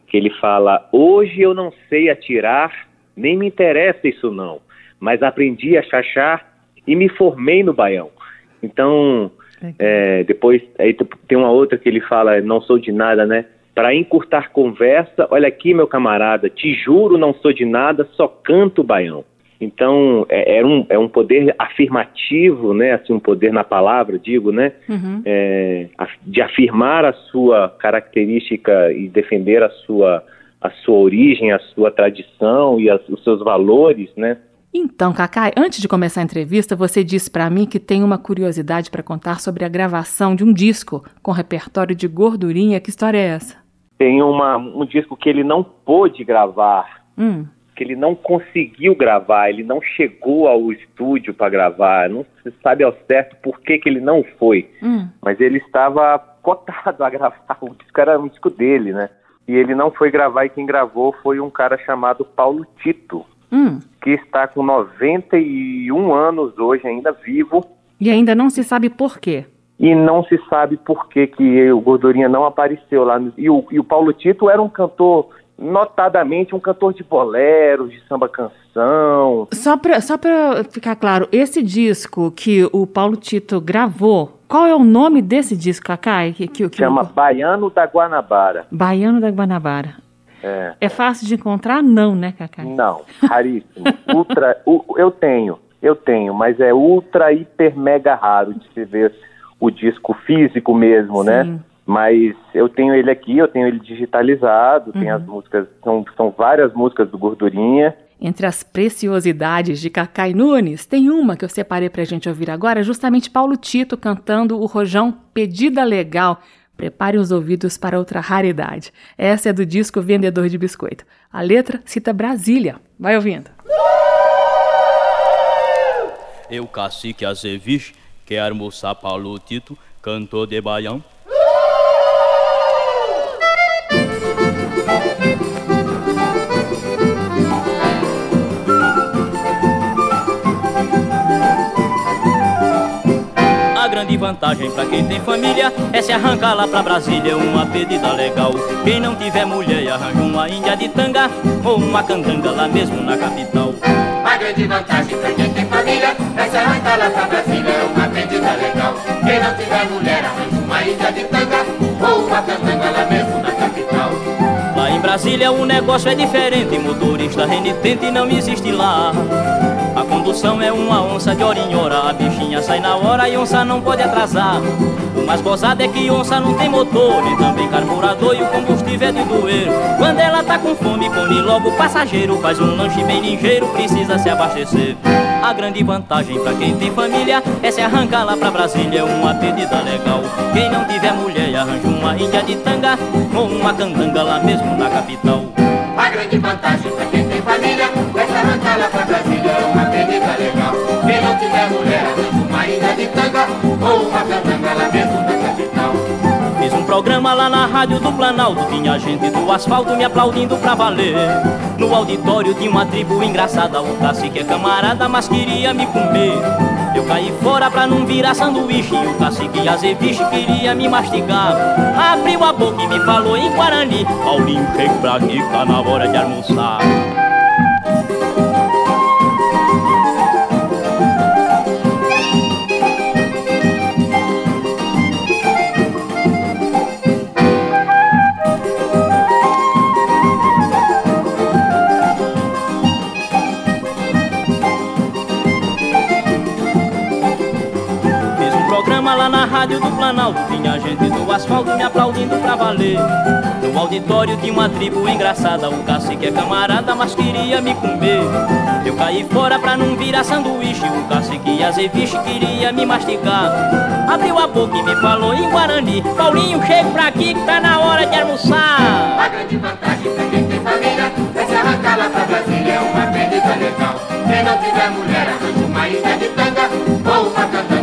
que ele fala: Hoje eu não sei atirar, nem me interessa isso não, mas aprendi a chachar e me formei no baião. Então, é, depois aí tem uma outra que ele fala: Não sou de nada, né? Para encurtar conversa, olha aqui, meu camarada, te juro, não sou de nada, só canto baião. Então, é, é um, é um poder afirmativo, né? Assim, um poder na palavra, digo, né? é, af- de afirmar a sua característica e defender a sua, a sua origem, a sua tradição e as- os seus valores, né? Então, Cacai, antes de começar a entrevista, você disse pra mim que tem uma curiosidade para contar sobre a gravação de um disco com repertório de gordurinha. Que história é essa? Tem uma, um disco que ele não pôde gravar, Hum. que ele não conseguiu gravar, ele não chegou ao estúdio para gravar, não se sabe ao certo por que, que ele não foi. Hum. mas ele estava cotado a gravar, o disco era um disco dele, né? E ele não foi gravar e quem gravou foi um cara chamado Paulo Tito, Hum. que está com 91 anos hoje, ainda vivo. E ainda não se sabe por quê. e não se sabe por que, que o Gordurinha não apareceu lá. No, e, o, e o Paulo Tito era um cantor, notadamente um cantor de boleros, de samba canção. Só para só ficar claro, esse disco que o Paulo Tito gravou, qual é o nome desse disco, Cacai? Que, que, que Chama Baiano da Guanabara. Baiano da Guanabara. É. É fácil de encontrar? Não, né, Cacai? Não, raríssimo. ultra, u, eu tenho, eu tenho, mas é ultra, hiper, mega raro de se ver o disco físico mesmo, né? Sim. Mas eu tenho ele aqui, eu tenho ele digitalizado, tem Uhum. as músicas, são, são várias músicas do Gordurinha. Entre as preciosidades de Cacai Nunes, tem uma que eu separei pra gente ouvir agora, justamente Paulo Tito cantando o rojão Pedida Legal. Prepare os ouvidos para outra raridade. Essa é do disco Vendedor de Biscoito. A letra cita Brasília. Vai ouvindo. Eu, cacique Azeviche, quero almoçar Paulo Tito, cantor de baião. Vantagem pra quem tem família é se arrancar lá pra Brasília uma pedida legal. Quem não tiver mulher arranja uma índia de tanga ou uma candanga lá mesmo na capital. A grande vantagem pra quem tem família é se arrancar lá pra Brasília, é uma pedida legal. Quem não tiver mulher, arranja uma ilha de tanga ou uma candanga lá mesmo na capital. Lá em Brasília o negócio é diferente, motorista renitente não existe lá. Condução é uma onça de hora em hora, a bichinha sai na hora e onça não pode atrasar. O mais gozado é que onça não tem motor, nem também carburador e o combustível é de doer. Quando ela tá com fome, come logo o passageiro, faz um lanche bem ligeiro, precisa se abastecer. A grande vantagem pra quem tem família é se arrancar lá pra Brasília, uma pedida legal. Quem não tiver mulher, arranja uma ilha de tanga ou uma candanga lá mesmo na capital. A grande vantagem pra quem tem família lá pra Brasília, uma pedida legal. Quem não tiver mulher, arranja uma ilha de tanga ou uma candanga lá mesmo na capital. Fiz um programa lá na rádio do Planalto Tinha gente do asfalto me aplaudindo pra valer No auditório tinha uma tribo engraçada O cacique é camarada, mas queria me comer Eu caí fora pra não virar sanduíche o cacique azeviche queria me mastigar Abriu a boca e me falou em Guarani Paulinho, chega pra aqui, tá na hora de almoçar rádio do Planalto. Tinha gente do asfalto me aplaudindo pra valer. No auditório tinha uma tribo engraçada O cacique é camarada, mas queria me comer Eu caí fora pra não virar sanduíche O cacique azeviche queria me mastigar. Abriu a boca e me falou em Guarani Paulinho, chega pra aqui que tá na hora de almoçar. A grande vantagem pra quem tem família é se arrancar lá pra Brasília, é uma pedida legal. Quem não tiver mulher, arranja uma ilha de tanga ou uma candanga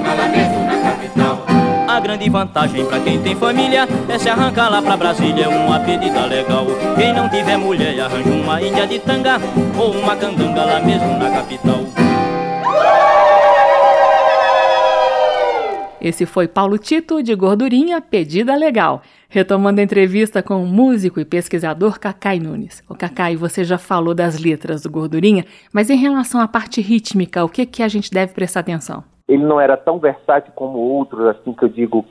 Grande vantagem pra quem tem família é se arrancar lá pra Brasília, uma pedida legal. Quem não tiver mulher, arranja uma ilha de tanga ou uma candanga lá mesmo na capital. Esse foi Paulo Tito, de Gordurinha, Pedida Legal. Retomando a entrevista com o músico e pesquisador Cacai Nunes. O Cacai, você já falou das letras do Gordurinha, mas em relação à parte rítmica, o que, que a gente deve prestar atenção? Ele não era tão versátil como outros, assim que eu digo,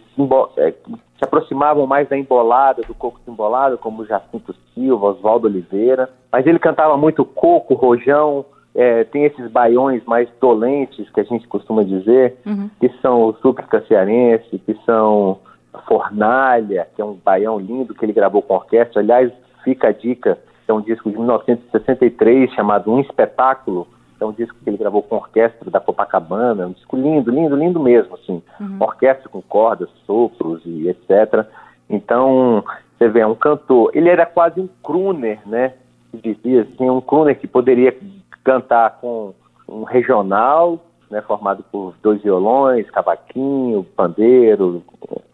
é, que se aproximavam mais da embolada, do coco embolado, como Jacinto Silva, Oswaldo Oliveira. Mas ele cantava muito coco, rojão, é, tem esses baiões mais dolentes que a gente costuma dizer, que são o Súplica Cearense, que são a Fornalha, que é um baião lindo que ele gravou com orquestra. Aliás, fica a dica, é um disco de 1963 chamado Um Espetáculo, é um disco que ele gravou com orquestra da Copacabana, é um disco lindo, lindo, lindo mesmo, assim. Orquestra com cordas, sopros e etc. Então, você vê, é um cantor. Ele era quase um crooner, né? Se dizia assim, um crooner que poderia cantar com um regional, né, formado por dois violões, cavaquinho, pandeiro,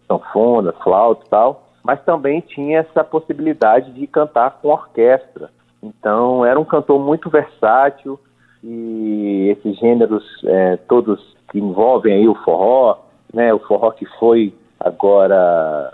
sanfona, flauta e tal, mas também tinha essa possibilidade de cantar com orquestra. Então, era um cantor muito versátil esses gêneros é, todos que envolvem aí o forró, né? O forró que foi agora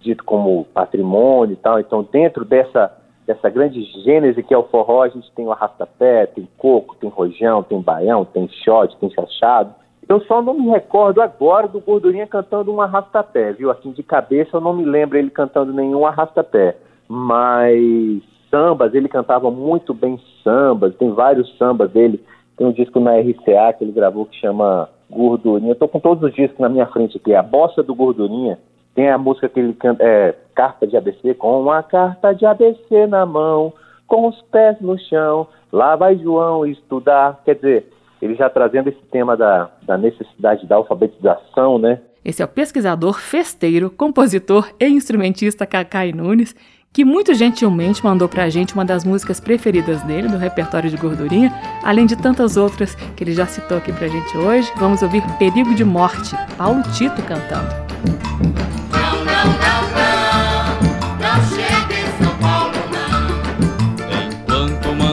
dito como patrimônio e tal. Então, dentro dessa dessa grande gênese que é o forró, a gente tem o arrastapé, tem coco, tem rojão, tem baião, tem shot, tem chachado. Eu só não me recordo agora do Gordurinha cantando um arrastapé, viu? Assim, de cabeça eu não me lembro ele cantando nenhum arrastapé. Mas sambas, ele cantava muito bem sambas, tem vários sambas dele. Tem um disco na RCA que ele gravou que chama Gordurinha. Eu tô com todos os discos na minha frente aqui. A Bossa do Gordurinha, tem a música que ele canta, é, Carta de ABC, com uma carta de ABC na mão, com os pés no chão, lá vai João estudar. Quer dizer, ele já trazendo esse tema da, da necessidade da alfabetização, né? Esse é o pesquisador, festeiro, compositor e instrumentista Cacai Nunes, que muito gentilmente mandou pra gente uma das músicas preferidas dele, do repertório de gordurinha, além de tantas outras que ele já citou aqui pra gente hoje. Vamos ouvir Perigo de Morte, Paulo Tito cantando.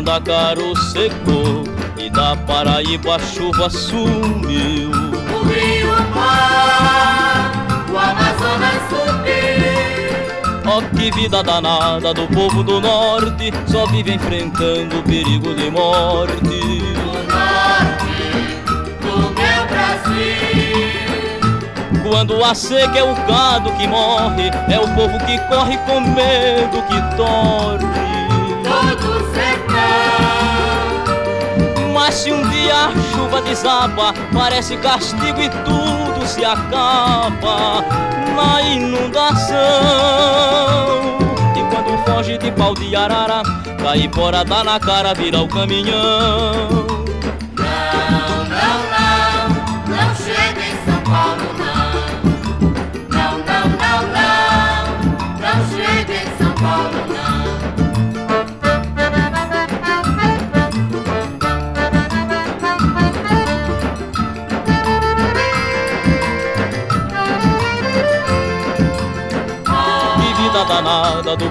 Mandacaru secou e da Paraíba a chuva sumiu. O rio Mar, o Amazonas. Ó oh, que vida danada do povo do norte, só vive enfrentando o perigo de morte. Do norte do meu Brasil. Quando a seca é o gado que morre, é o povo que corre com medo que torre. Todo mas se um dia a chuva desaba, parece castigo e tudo se acaba na inundação. E quando foge de pau de arara, cai fora, dá na cara, vira o caminhão.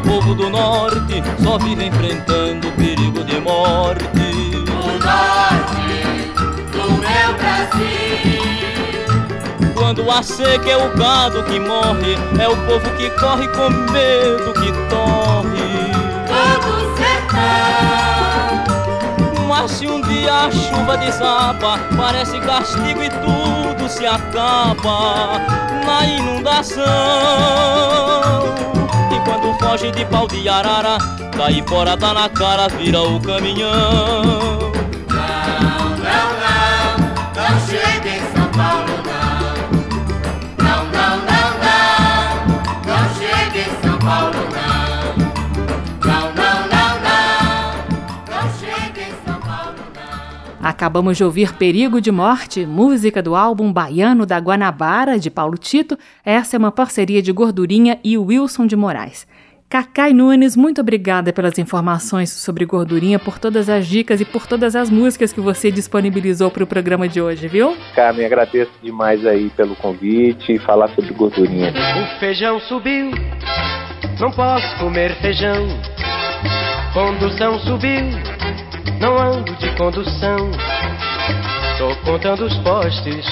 Povo do norte só vive enfrentando o perigo de morte. O norte do meu Brasil. Quando a seca é o gado que morre, é o povo que corre com medo que torre. Todo sertão. Mas se um dia a chuva desaba, parece castigo e tudo se acaba na inundação foge de pau de arara, daí fora tá na cara, vira o caminhão. Não, não, não, não chega em São Paulo, não. Não, não, não, não, não chega em São Paulo, não. Não, não, não, não, não chega em São Paulo, não. Acabamos de ouvir Perigo de Morte, música do álbum Baiano da Guanabara, de Paulo Tito. Essa é uma parceria de Gordurinha e Wilson de Moraes. Cacai Nunes, muito obrigada pelas informações sobre gordurinha, por todas as dicas e por todas as músicas que você disponibilizou para o programa de hoje, viu? Carmen, agradeço demais aí pelo convite e falar sobre gordurinha. O feijão subiu, não posso comer feijão. Condução subiu, não ando de condução. Tô contando os postes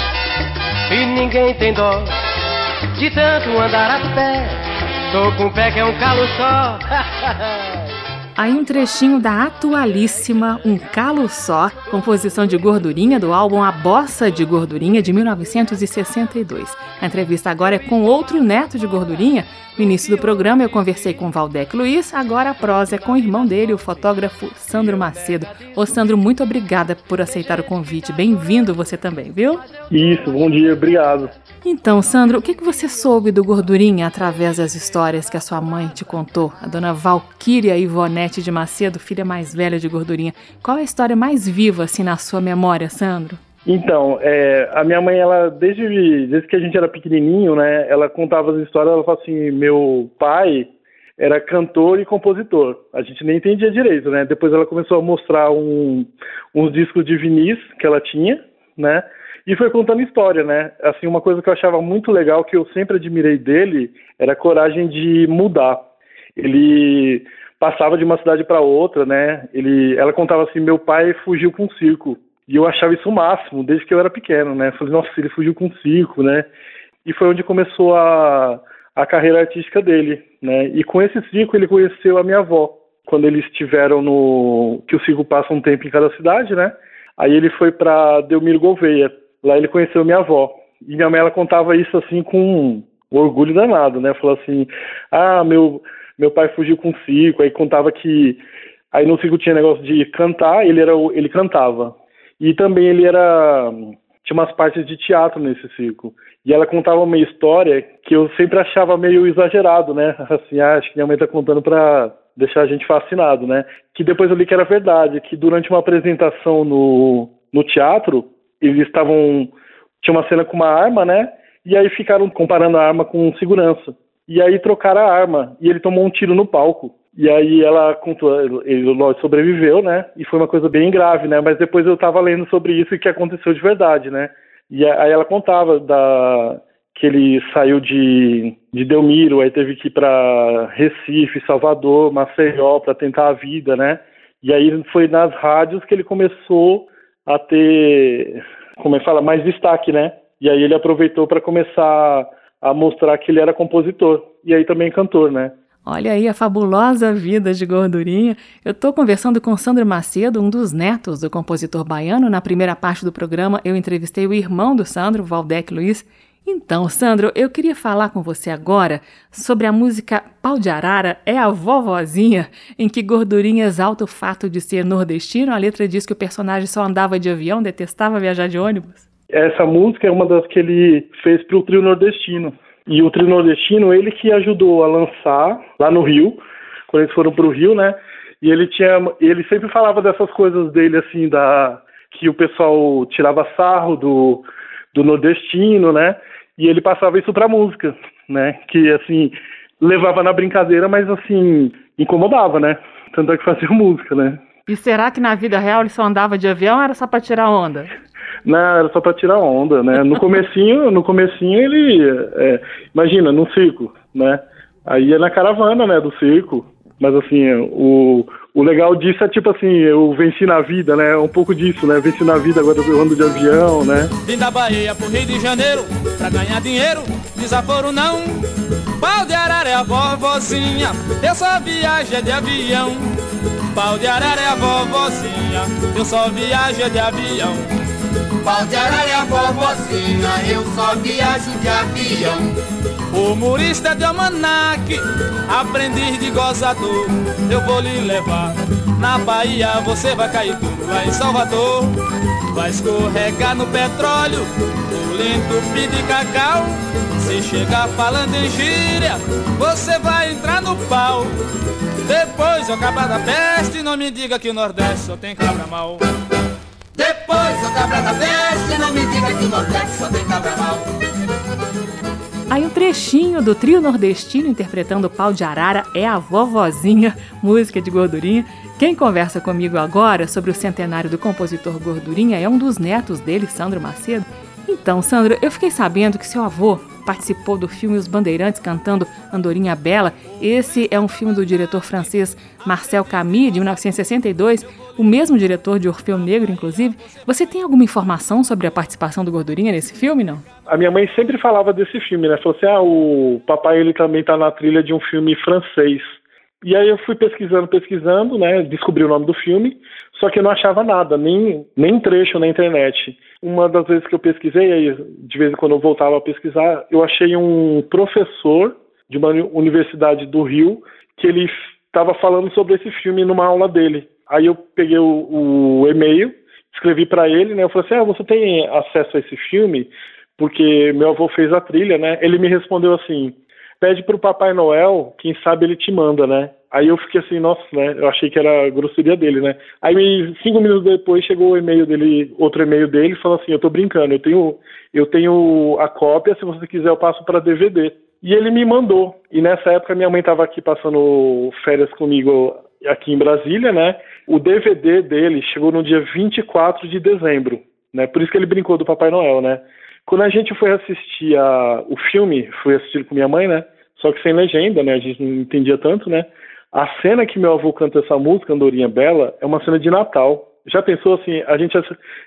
e ninguém tem dó de tanto andar a pé Tô com o pé que é um calo só. <laughs> Aí um trechinho da atualíssima Um Calo Só, composição de gordurinha do álbum A Bossa de Gordurinha de 1962. A entrevista agora é com outro neto de gordurinha. No início do programa eu conversei com Valdec Luiz, agora a prosa é com o irmão dele, o fotógrafo Sandro Macedo. Ô Sandro, muito obrigada por aceitar o convite. Bem-vindo você também, viu? Isso, bom dia, obrigado. Então, Sandro, o que, que você soube do Gordurinha através das histórias que a sua mãe te contou? A dona Valquíria De Macedo, filha mais velha de Gordurinha. Qual é a história mais viva, assim, na sua memória, Sandro? Então, é, a minha mãe, ela, desde, desde que a gente era pequenininho, né, ela contava as histórias, ela falava assim, meu pai era cantor e compositor. A gente nem entendia direito, né? Depois ela começou a mostrar um, uns discos de vinis que ela tinha, né? E foi contando história, né? Assim, uma coisa que eu achava muito legal, que eu sempre admirei dele, era a coragem de mudar. Ele passava de uma cidade para outra, né? Ele, ela contava assim, meu pai fugiu com um circo. E eu achava isso o máximo, desde que eu era pequeno, né? Falei, nossa, ele fugiu com circo, né? E foi onde começou a, a carreira artística dele, né? E com esse circo ele conheceu a minha avó, quando eles estiveram no... que o circo passa um tempo em cada cidade, né? Aí ele foi para Delmiro Gouveia, lá ele conheceu minha avó. E minha mãe, ela contava isso assim com um orgulho danado, né? Falou assim, ah, meu, meu pai fugiu com circo, aí contava que... Aí no circo tinha negócio de cantar, ele, era, ele cantava. E também ele era tinha umas partes de teatro nesse circo. E ela contava uma história que eu sempre achava meio exagerado, né? <laughs> Assim, ah, acho que minha mãe tá contando para deixar a gente fascinado, né? Que depois eu li que era verdade, que durante uma apresentação no, no teatro, eles estavam tinha uma cena com uma arma, né? E aí ficaram comparando a arma com segurança. E aí trocaram a arma e ele tomou um tiro no palco. E aí ela contou, ele sobreviveu, né? E foi uma coisa bem grave, né? Mas depois eu tava lendo sobre isso e que aconteceu de verdade, né? E aí ela contava da que ele saiu de, de Delmiro, aí teve que ir para Recife, Salvador, Maceió para tentar a vida, né? E aí foi nas rádios que ele começou a ter, como é que fala, mais destaque, né? E aí ele aproveitou para começar a mostrar que ele era compositor e aí também cantor, né? Olha aí a fabulosa vida de gordurinha. Eu estou conversando com Sandro Macedo, um dos netos do compositor baiano. Na primeira parte do programa, eu entrevistei o irmão do Sandro, Valdec Luiz. Então, Sandro, eu queria falar com você agora sobre a música Pau de Arara é a vovozinha, em que Gordurinha exalta o fato de ser nordestino. A letra diz que o personagem só andava de avião, detestava viajar de ônibus. Essa música é uma das que ele fez para o trio nordestino. E o trio nordestino, ele que ajudou a lançar lá no Rio, quando eles foram para o Rio, né? E ele tinha, ele sempre falava dessas coisas dele assim, da que o pessoal tirava sarro do, do nordestino, né? E ele passava isso para música, né? Que assim levava na brincadeira, mas assim incomodava, né? Tanto é que fazia <laughs> música, né? E será que na vida real ele só andava de avião ou era só para tirar onda? Não, era só para tirar onda, né? No comecinho, no comecinho ele, é, imagina, no circo, né? Aí é na caravana, né, do circo. Mas assim, o, o legal disso é tipo assim, eu venci na vida, né? Um pouco disso, né? Venci na vida, agora eu ando de avião, né? Vim da Bahia pro Rio de Janeiro pra ganhar dinheiro, desaforo não. Pau de arara é a vovozinha, eu só viajo de avião. Pau de arara é a vovozinha, eu só viajo de avião. Pau de arara a vovozinha, eu só viajo de avião. Humorista de almanac, aprendiz de gozador, eu vou lhe levar. Na Bahia você vai cair duro, lá em Salvador. Vai escorregar no petróleo, o lento de cacau. Se chegar falando em gíria, você vai entrar no pau. Depois eu acabar da peste, não me diga que o Nordeste só tem cabra mal. Depois eu cabra da peste, não me diga que o Nordeste só cabra mal. Aí um trechinho do trio nordestino interpretando Pau de Arara é a vovozinha, música de Gordurinha. Quem conversa comigo agora sobre o centenário do compositor Gordurinha é um dos netos dele, Sandro Macedo. Então, Sandro, eu fiquei sabendo que seu avô participou do filme Os Bandeirantes cantando Andorinha Bela. Esse é um filme do diretor francês Marcel Camus, de 1962, o mesmo diretor de Orfeu Negro, inclusive. Você tem alguma informação sobre a participação do Gordurinha nesse filme, não? A minha mãe sempre falava desse filme, né? Falou assim: ah, o papai ele também tá na trilha de um filme francês. E aí eu fui pesquisando, pesquisando, né? Descobri o nome do filme, só que eu não achava nada, nem, nem trecho na internet. Uma das vezes que eu pesquisei, aí de vez em quando eu voltava a pesquisar, eu achei um professor de uma universidade do Rio que ele estava falando sobre esse filme numa aula dele. Aí eu peguei o, o e-mail, escrevi para ele, né? Eu falei assim: ah, você tem acesso a esse filme? Porque meu avô fez a trilha, né? Ele me respondeu assim: pede pro Papai Noel, quem sabe ele te manda, né? Aí eu fiquei assim, nossa, né? Eu achei que era grosseria dele, né? Aí cinco minutos depois chegou o e-mail dele, outro e-mail dele, falou assim, eu tô brincando, eu tenho, eu tenho a cópia, se você quiser eu passo para DVD. E ele me mandou. E nessa época minha mãe estava aqui passando férias comigo aqui em Brasília, né? O DVD dele chegou no dia 24 de dezembro, né? Por isso que ele brincou do Papai Noel, né? Quando a gente foi assistir a, o filme, fui assistir com minha mãe, né? Só que sem legenda, né? A gente não entendia tanto, né? A cena que meu avô canta essa música, Andorinha Bela, é uma cena de Natal. Já pensou assim, a gente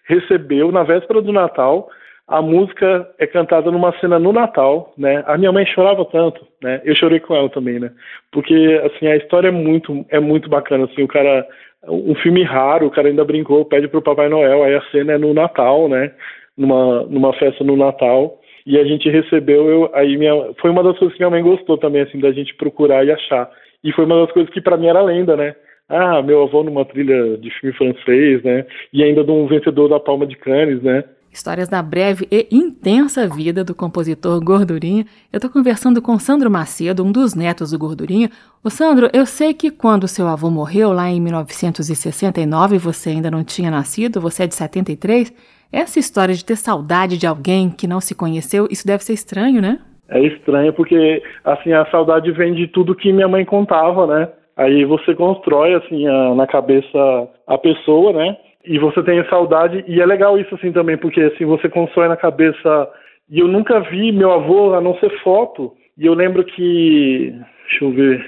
recebeu na véspera do Natal, a música é cantada numa cena no Natal, né? A minha mãe chorava tanto, né? Eu chorei com ela também, né? Porque assim, a história é muito é muito bacana assim, o cara um filme raro, o cara ainda brincou, pede pro Papai Noel, aí a cena é no Natal, né? Numa numa festa no Natal. E a gente recebeu, eu, aí minha, foi uma das coisas que minha mãe gostou também, assim, da gente procurar e achar. E foi uma das coisas que para mim era lenda, né? Ah, meu avô numa trilha de filme francês, né? E ainda de um vencedor da Palma de Cannes, né? Histórias da breve e intensa vida do compositor Gordurinha. Eu estou conversando com Sandro Macedo, um dos netos do Gordurinha. Ô Sandro, eu sei que quando seu avô morreu, lá em 1969, você ainda não tinha nascido, você é de 73. Essa história de ter saudade de alguém que não se conheceu, isso deve ser estranho, né? É estranho porque, assim, a saudade vem de tudo que minha mãe contava, né? Aí você constrói, assim, a, na cabeça a pessoa, né? E você tem saudade, e é legal isso, assim, também, porque, assim, você constrói na cabeça... E eu nunca vi meu avô, a não ser foto, e eu lembro que... Deixa eu ver...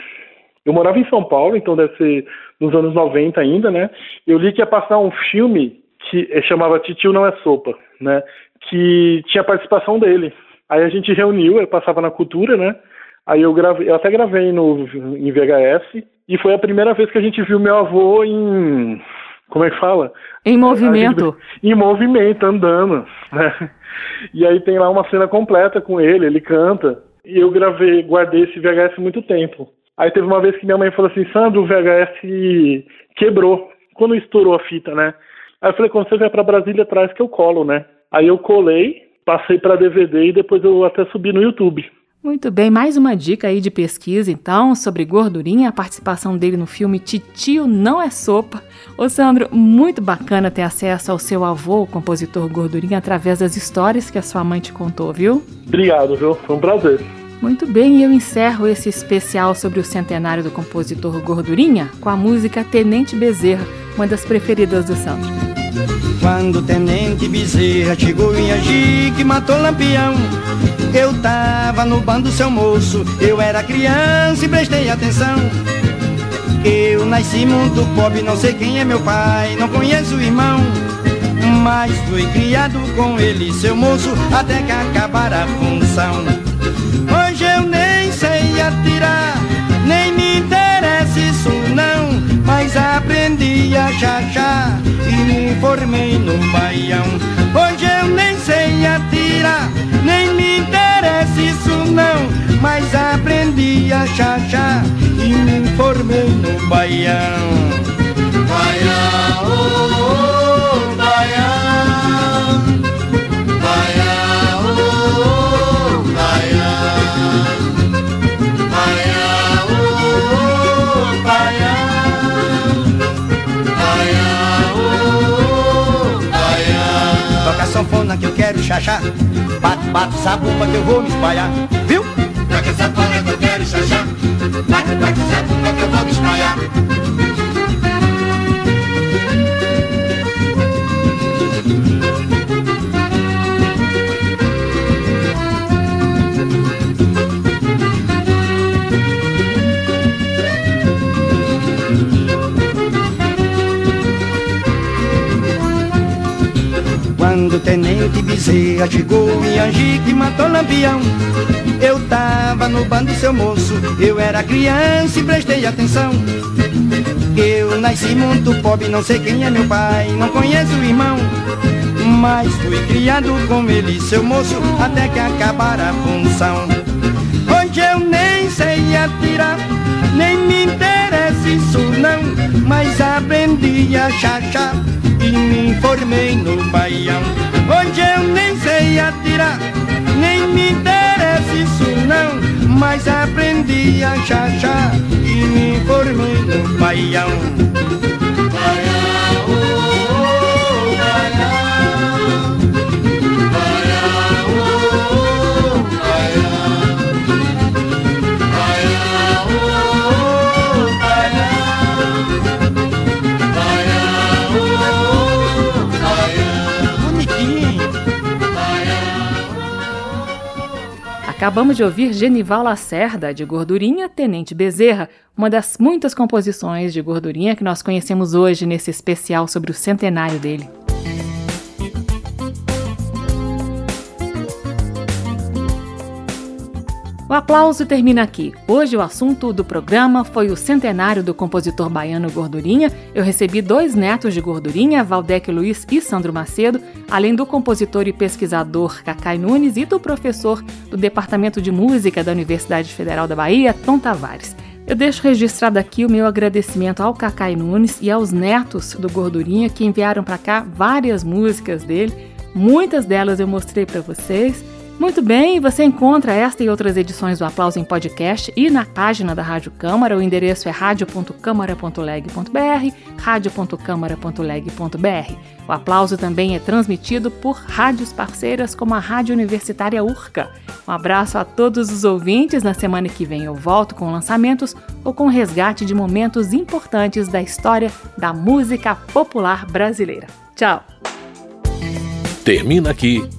Eu morava em São Paulo, então deve ser nos anos 90 ainda, né? Eu li que ia passar um filme que chamava Titio Não É Sopa, né? Que tinha participação dele. Aí a gente reuniu, eu passava na cultura, né? Aí eu gravei, eu até gravei no, em VHS, e foi a primeira vez que a gente viu meu avô em. Como é que fala? Em movimento. Gente, em movimento, andando. Né? E aí tem lá uma cena completa com ele, ele canta. E eu gravei, guardei esse VHS muito tempo. Aí teve uma vez que minha mãe falou assim, Sandro, o VHS quebrou. Quando estourou a fita, né? Aí eu falei, quando você vier pra Brasília, traz que eu colo, né? Aí eu colei, passei para DVD e depois eu até subi no YouTube. Muito bem, mais uma dica aí de pesquisa, então, sobre gordurinha, a participação dele no filme Titio Não é Sopa. Ô Sandro, muito bacana ter acesso ao seu avô, o compositor Gordurinha, através das histórias que a sua mãe te contou, viu? Obrigado, viu? Foi um prazer. Muito bem, e eu encerro esse especial sobre o centenário do compositor Gordurinha com a música Tenente Bezerra, uma das preferidas do Sandro. Quando o Tenente Bezerra chegou em Angique, matou Lampião eu tava no bando, seu moço, eu era criança e prestei atenção. Eu nasci muito pobre, não sei quem é meu pai, não conheço o irmão. Mas fui criado com ele, seu moço, até que acabar a função. Nem me interessa isso não. Mas aprendi a chachar e me formei no baião. Hoje eu nem sei atirar, nem me interessa isso não, mas aprendi a chachar e me informei no baião. Baião, oh, oh, baião, sanfona que eu quero chachar. Bate, bate, sabumba que eu vou me espalhar, viu? Toca fala que eu quero chachar. Bate, bate, sabumba que eu vou me espalhar. Quando tenente Bezerra chegou em Angique e matou Lampião. Eu tava no bando, seu moço, eu era criança e prestei atenção. Eu nasci muito pobre, não sei quem é meu pai, não conheço o irmão. Mas fui criado com ele, seu moço, até que acabar a função. Hoje eu nem sei atirar, nem me interessa isso não Mas aprendi a chachar e me informei no baião. Hoje eu nem sei atirar, nem me interessa isso não, mas aprendi a chachar e me informei no. Baião, Acabamos de ouvir Genival Lacerda, de Gordurinha, Tenente Bezerra, uma das muitas composições de Gordurinha que nós conhecemos hoje nesse especial sobre o centenário dele. O aplauso termina aqui. Hoje o assunto do programa foi o centenário do compositor baiano Gordurinha. Eu recebi dois netos de Gordurinha, Valdec Luiz e Sandro Macedo, além do compositor e pesquisador Cacai Nunes e do professor do Departamento de Música da Universidade Federal da Bahia, Tom Tavares. Eu deixo registrado aqui o meu agradecimento ao Cacai Nunes e aos netos do Gordurinha que enviaram para cá várias músicas dele. Muitas delas eu mostrei para vocês. Muito bem, você encontra esta e outras edições do Aplauso em podcast e na página da Rádio Câmara. O endereço é radio.câmara.leg.br, radio.câmara.leg.br. O Aplauso também é transmitido por rádios parceiras como a Rádio Universitária Urca. Um abraço a todos os ouvintes. Na semana que vem eu volto com lançamentos ou com resgate de momentos importantes da história da música popular brasileira. Tchau! Termina aqui